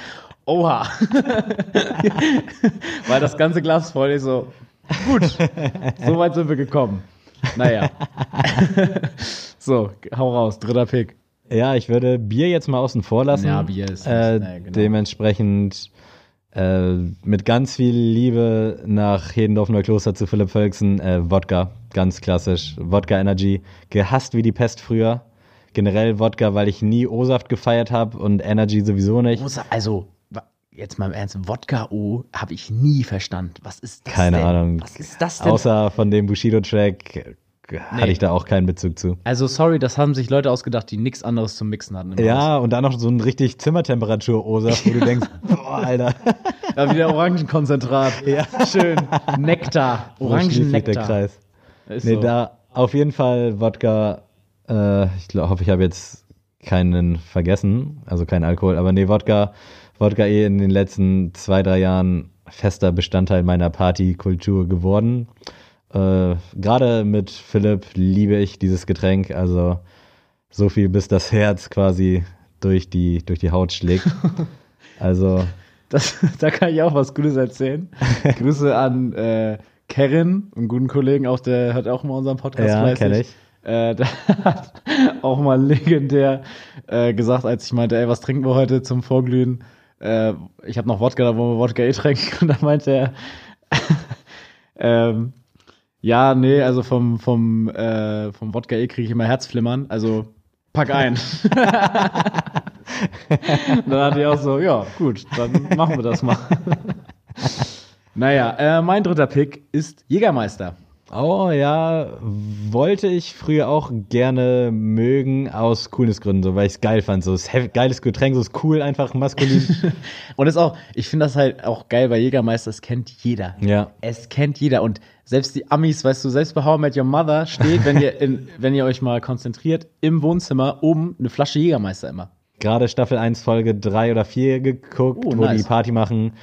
oha. weil das ganze Glas voll ist so, gut, so weit sind wir gekommen. Naja. so, hau raus, dritter Pick. Ja, ich würde Bier jetzt mal außen vor lassen. Ja, Bier ist äh, nee, genau. Dementsprechend äh, mit ganz viel Liebe nach Hedendorf Neukloster zu Philipp Völksen, äh, Wodka, ganz klassisch. Wodka Energy, gehasst wie die Pest früher. Generell Wodka, weil ich nie O-Saft gefeiert habe und Energy sowieso nicht. Also, jetzt mal im Ernst, Wodka O habe ich nie verstanden. Was ist das Keine denn? Ahnung. Was ist das denn? Außer von dem Bushido-Track hatte Nee. ich da auch keinen Bezug zu. also, sorry, das haben sich Leute ausgedacht, die nichts anderes zum Mixen hatten. im Haus. Ja, und dann noch so ein richtig Zimmertemperatur-O-Saft, wo du denkst, boah, Alter. Da wieder Orangenkonzentrat. Ja. Schön. Nektar. Sich der Orangennektar. Kreis. Ist Nee, so. da auf jeden Fall Wodka. Äh, ich glaub, hoffe, ich habe jetzt keinen vergessen, also kein Alkohol, aber nee, Wodka, Wodka eh in den letzten zwei, drei Jahren fester Bestandteil meiner Partykultur geworden. Äh, Gerade mit Philipp liebe ich dieses Getränk, also so viel, bis das Herz quasi durch die, durch die Haut schlägt. Also, Das, da kann ich auch was Gutes erzählen. Grüße an äh, Kevin, einen guten Kollegen, auch der hört auch mal unseren Podcast ja, fleißig. kenne ich. Äh, der hat auch mal legendär äh, gesagt, als ich meinte, ey, was trinken wir heute zum Vorglühen? Äh, ich habe noch Wodka, da wollen wir Wodka eh trinken. Und dann meinte er, ähm, ja, nee, also vom, vom, äh, vom Wodka eh kriege ich immer Herzflimmern, also pack ein. dann hatte ich auch so, ja, gut, dann machen wir das mal. naja, äh, mein dritter Pick ist Jägermeister. Oh ja, wollte ich früher auch gerne mögen, aus Coolnessgründen, so, weil ich es geil fand. So, ist hef- geiles Getränk, so ist cool, einfach maskulin. Und es ist auch, ich finde das halt auch geil bei Jägermeister, es kennt jeder. ja. Es kennt jeder. Und selbst die Amis, weißt du, selbst bei How I Met Your Mother steht, wenn ihr, in, wenn ihr euch mal konzentriert, im Wohnzimmer oben eine Flasche Jägermeister immer. Gerade Staffel 1, Folge 3 oder 4 geguckt, Oh, wo nice. die Party machen,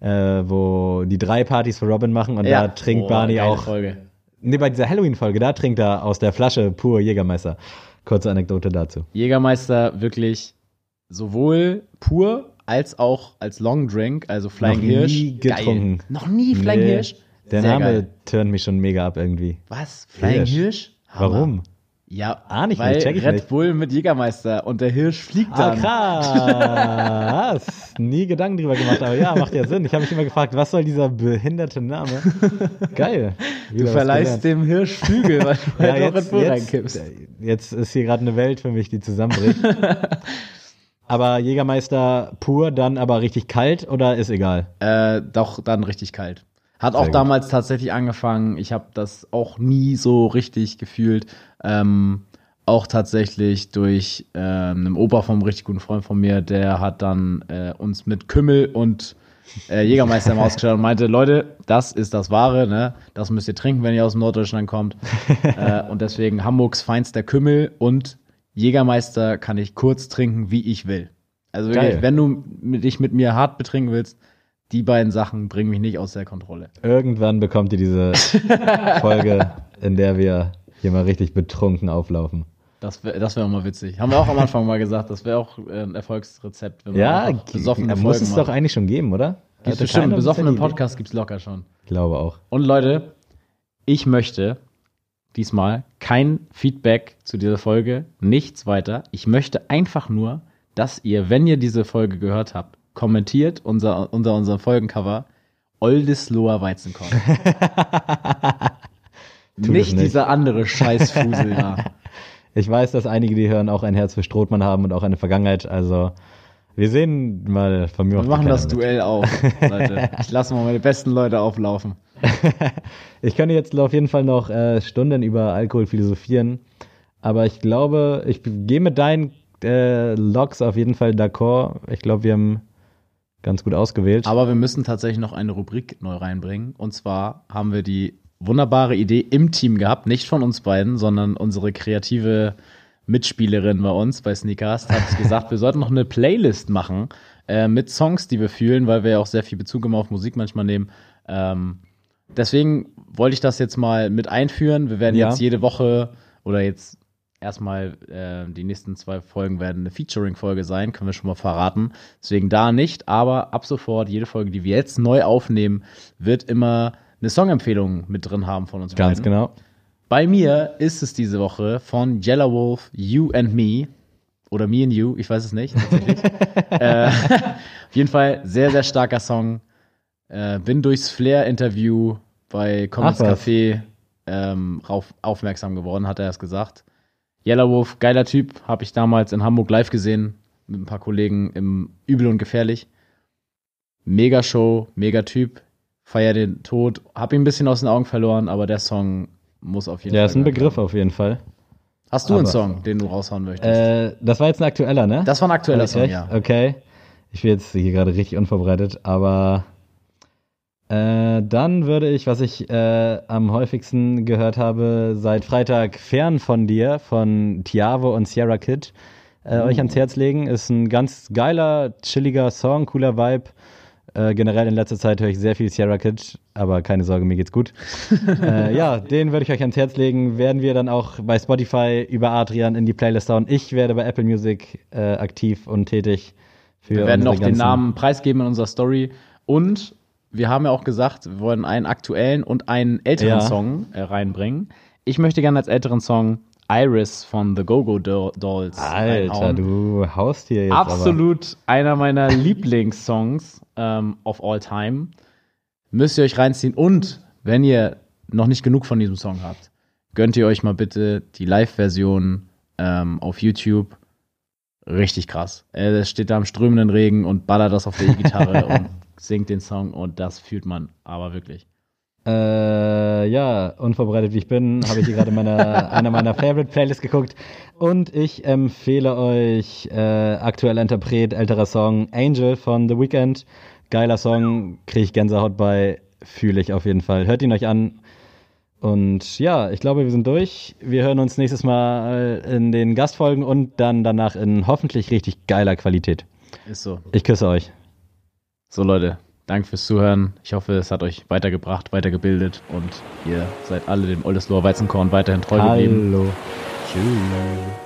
äh, wo die drei Partys für Robin machen und da trinkt Oh, Barney auch. Folge. Nee, bei dieser Halloween-Folge, da trinkt er aus der Flasche pur Jägermeister. Kurze Anekdote dazu. Jägermeister wirklich sowohl pur als auch als Long Drink, also Flying Noch Hirsch. nie getrunken. Geil. Noch nie Flying Nee, Hirsch? Der Sehr Name geil. turnt mich schon mega ab irgendwie. Was? Flying Hirsch. Hirsch? Warum? Ja, Ah, nicht weil check ich Red nicht. Bull mit Jägermeister und der Hirsch fliegt Ah, dann. krass. Nie Gedanken drüber gemacht, aber ja, macht ja Sinn. Ich habe mich immer gefragt, was soll dieser behinderte Name? Geil. Du verleihst dem Hirsch Flügel, weil du ja, halt auch Red jetzt, Bull jetzt, reinkippst. jetzt ist hier gerade eine Welt für mich, die zusammenbricht. aber Jägermeister pur, dann aber richtig kalt oder ist egal? Äh, doch dann richtig kalt. Hat auch damals tatsächlich angefangen. Ich habe das auch nie so richtig gefühlt. Ähm, auch tatsächlich durch ähm, einen Opa vom richtig guten Freund von mir, der hat dann äh, uns mit Kümmel und äh, Jägermeister im Haus gestellt und meinte, Leute, das ist das Wahre, ne? Das müsst ihr trinken, wenn ihr aus dem Norddeutschland kommt. äh, und deswegen Hamburgs feinster Kümmel und Jägermeister kann ich kurz trinken, wie ich will. Also wirklich, wenn du dich mit mir hart betrinken willst, die beiden Sachen bringen mich nicht aus der Kontrolle. Irgendwann bekommt ihr diese Folge, in der wir hier mal richtig betrunken auflaufen. Das wäre das wär auch mal witzig. Haben wir auch am Anfang mal gesagt, das wäre auch äh, ein Erfolgsrezept, wenn man Ja, besoffene muss Folgen es macht. doch eigentlich schon geben, oder? Gibt's Hatte bestimmt, besoffenen? Podcast gibt's locker schon. Ich glaube auch. Und Leute, ich möchte diesmal kein Feedback zu dieser Folge, nichts weiter. Ich möchte einfach nur, dass ihr, wenn ihr diese Folge gehört habt, kommentiert unser, unter unserem Folgencover Oldesloher Weizenkorn. nicht nicht. dieser andere Scheißfusel da. Ich weiß, dass einige, die hören, auch ein Herz für Strothmann haben und auch eine Vergangenheit. Also, wir sehen mal von mir Wir machen das mit. Duell auf, Leute. Ich lasse mal meine besten Leute auflaufen. Ich könnte jetzt auf jeden Fall noch äh, Stunden über Alkohol philosophieren. Aber ich glaube, ich gehe mit deinen äh, Logs auf jeden Fall d'accord. Ich glaube, wir haben ganz gut ausgewählt. Aber wir müssen tatsächlich noch eine Rubrik neu reinbringen. Und zwar haben wir die wunderbare Idee im Team gehabt, nicht von uns beiden, sondern unsere kreative Mitspielerin bei uns bei Sneakers hat gesagt, wir sollten noch eine Playlist machen äh, mit Songs, die wir fühlen, weil wir ja auch sehr viel Bezug immer auf Musik manchmal nehmen. Ähm, deswegen wollte ich das jetzt mal mit einführen. Wir werden Ja. jetzt jede Woche oder jetzt erstmal äh, die nächsten zwei Folgen werden eine Featuring-Folge sein, können wir schon mal verraten. Deswegen da nicht, aber ab sofort, jede Folge, die wir jetzt neu aufnehmen, wird immer eine Songempfehlung mit drin haben von uns ganz beiden. genau. Bei mir ist es diese Woche von Yellow Wolf, You and Me. Oder Me and You, ich weiß es nicht. äh, auf jeden Fall sehr, sehr starker Song. Äh, bin durchs Flair-Interview bei Comics. Café ähm, rauf, aufmerksam geworden, hat er es gesagt. Yellow Wolf, geiler Typ, habe ich damals in Hamburg live gesehen mit ein paar Kollegen im Übel und Gefährlich. Mega Show, mega Typ, feier den Tod. Hab ihn ein bisschen aus den Augen verloren, aber der Song muss auf jeden Ja, Fall. ist ein Begriff werden. auf jeden Fall. Hast du einen aber- Song, den du raushauen möchtest? Äh, das war jetzt ein aktueller, ne? das war ein aktueller Song, recht? ja. Okay. Ich bin jetzt hier gerade richtig unvorbereitet, aber Äh, dann würde ich, was ich äh, am häufigsten gehört habe, seit Freitag Fern von dir von Tiavo und Sierra Kid äh, euch ans Herz legen. Ist ein ganz geiler, chilliger Song, cooler Vibe. Äh, generell in letzter Zeit höre ich sehr viel Sierra Kid, aber keine Sorge, mir geht's gut. äh, ja, den würde ich euch ans Herz legen. Werden wir dann auch bei Spotify über Adrian in die Playlist hauen. Ich werde bei Apple Music äh, aktiv und tätig. Für Wir werden noch den Namen preisgeben in unserer Story. Und wir haben ja auch gesagt, wir wollen einen aktuellen und einen älteren Ja. Song äh, reinbringen. Ich möchte gerne als älteren Song Iris von The Go-Go Do- Dolls Alter, reinhauen. du haust hier jetzt Absolut einer meiner Lieblingssongs ähm, of all time. Müsst ihr euch reinziehen. Und wenn ihr noch nicht genug von diesem Song habt, gönnt ihr euch mal bitte die Live-Version ähm, auf YouTube. Richtig krass. Er steht da im strömenden Regen und ballert das auf der E-Gitarre und singt den Song und das fühlt man aber wirklich. Äh, ja, unvorbereitet wie ich bin, habe ich hier gerade meine, einer meiner Favorite Playlists geguckt. Und ich empfehle euch äh, aktueller Interpret, älterer Song Angel von The Weeknd. Geiler Song, kriege ich Gänsehaut bei, fühle ich auf jeden Fall. Hört ihn euch an. Und ja, ich glaube, wir sind durch. Wir hören uns nächstes Mal in den Gastfolgen und dann danach in hoffentlich richtig geiler Qualität. Ist so. Ich küsse euch. So, Leute, danke fürs Zuhören. Ich hoffe, es hat euch weitergebracht, weitergebildet und ihr seid alle dem Oldesloher Weizenkorn weiterhin treu geblieben. Hallo. Tschüss.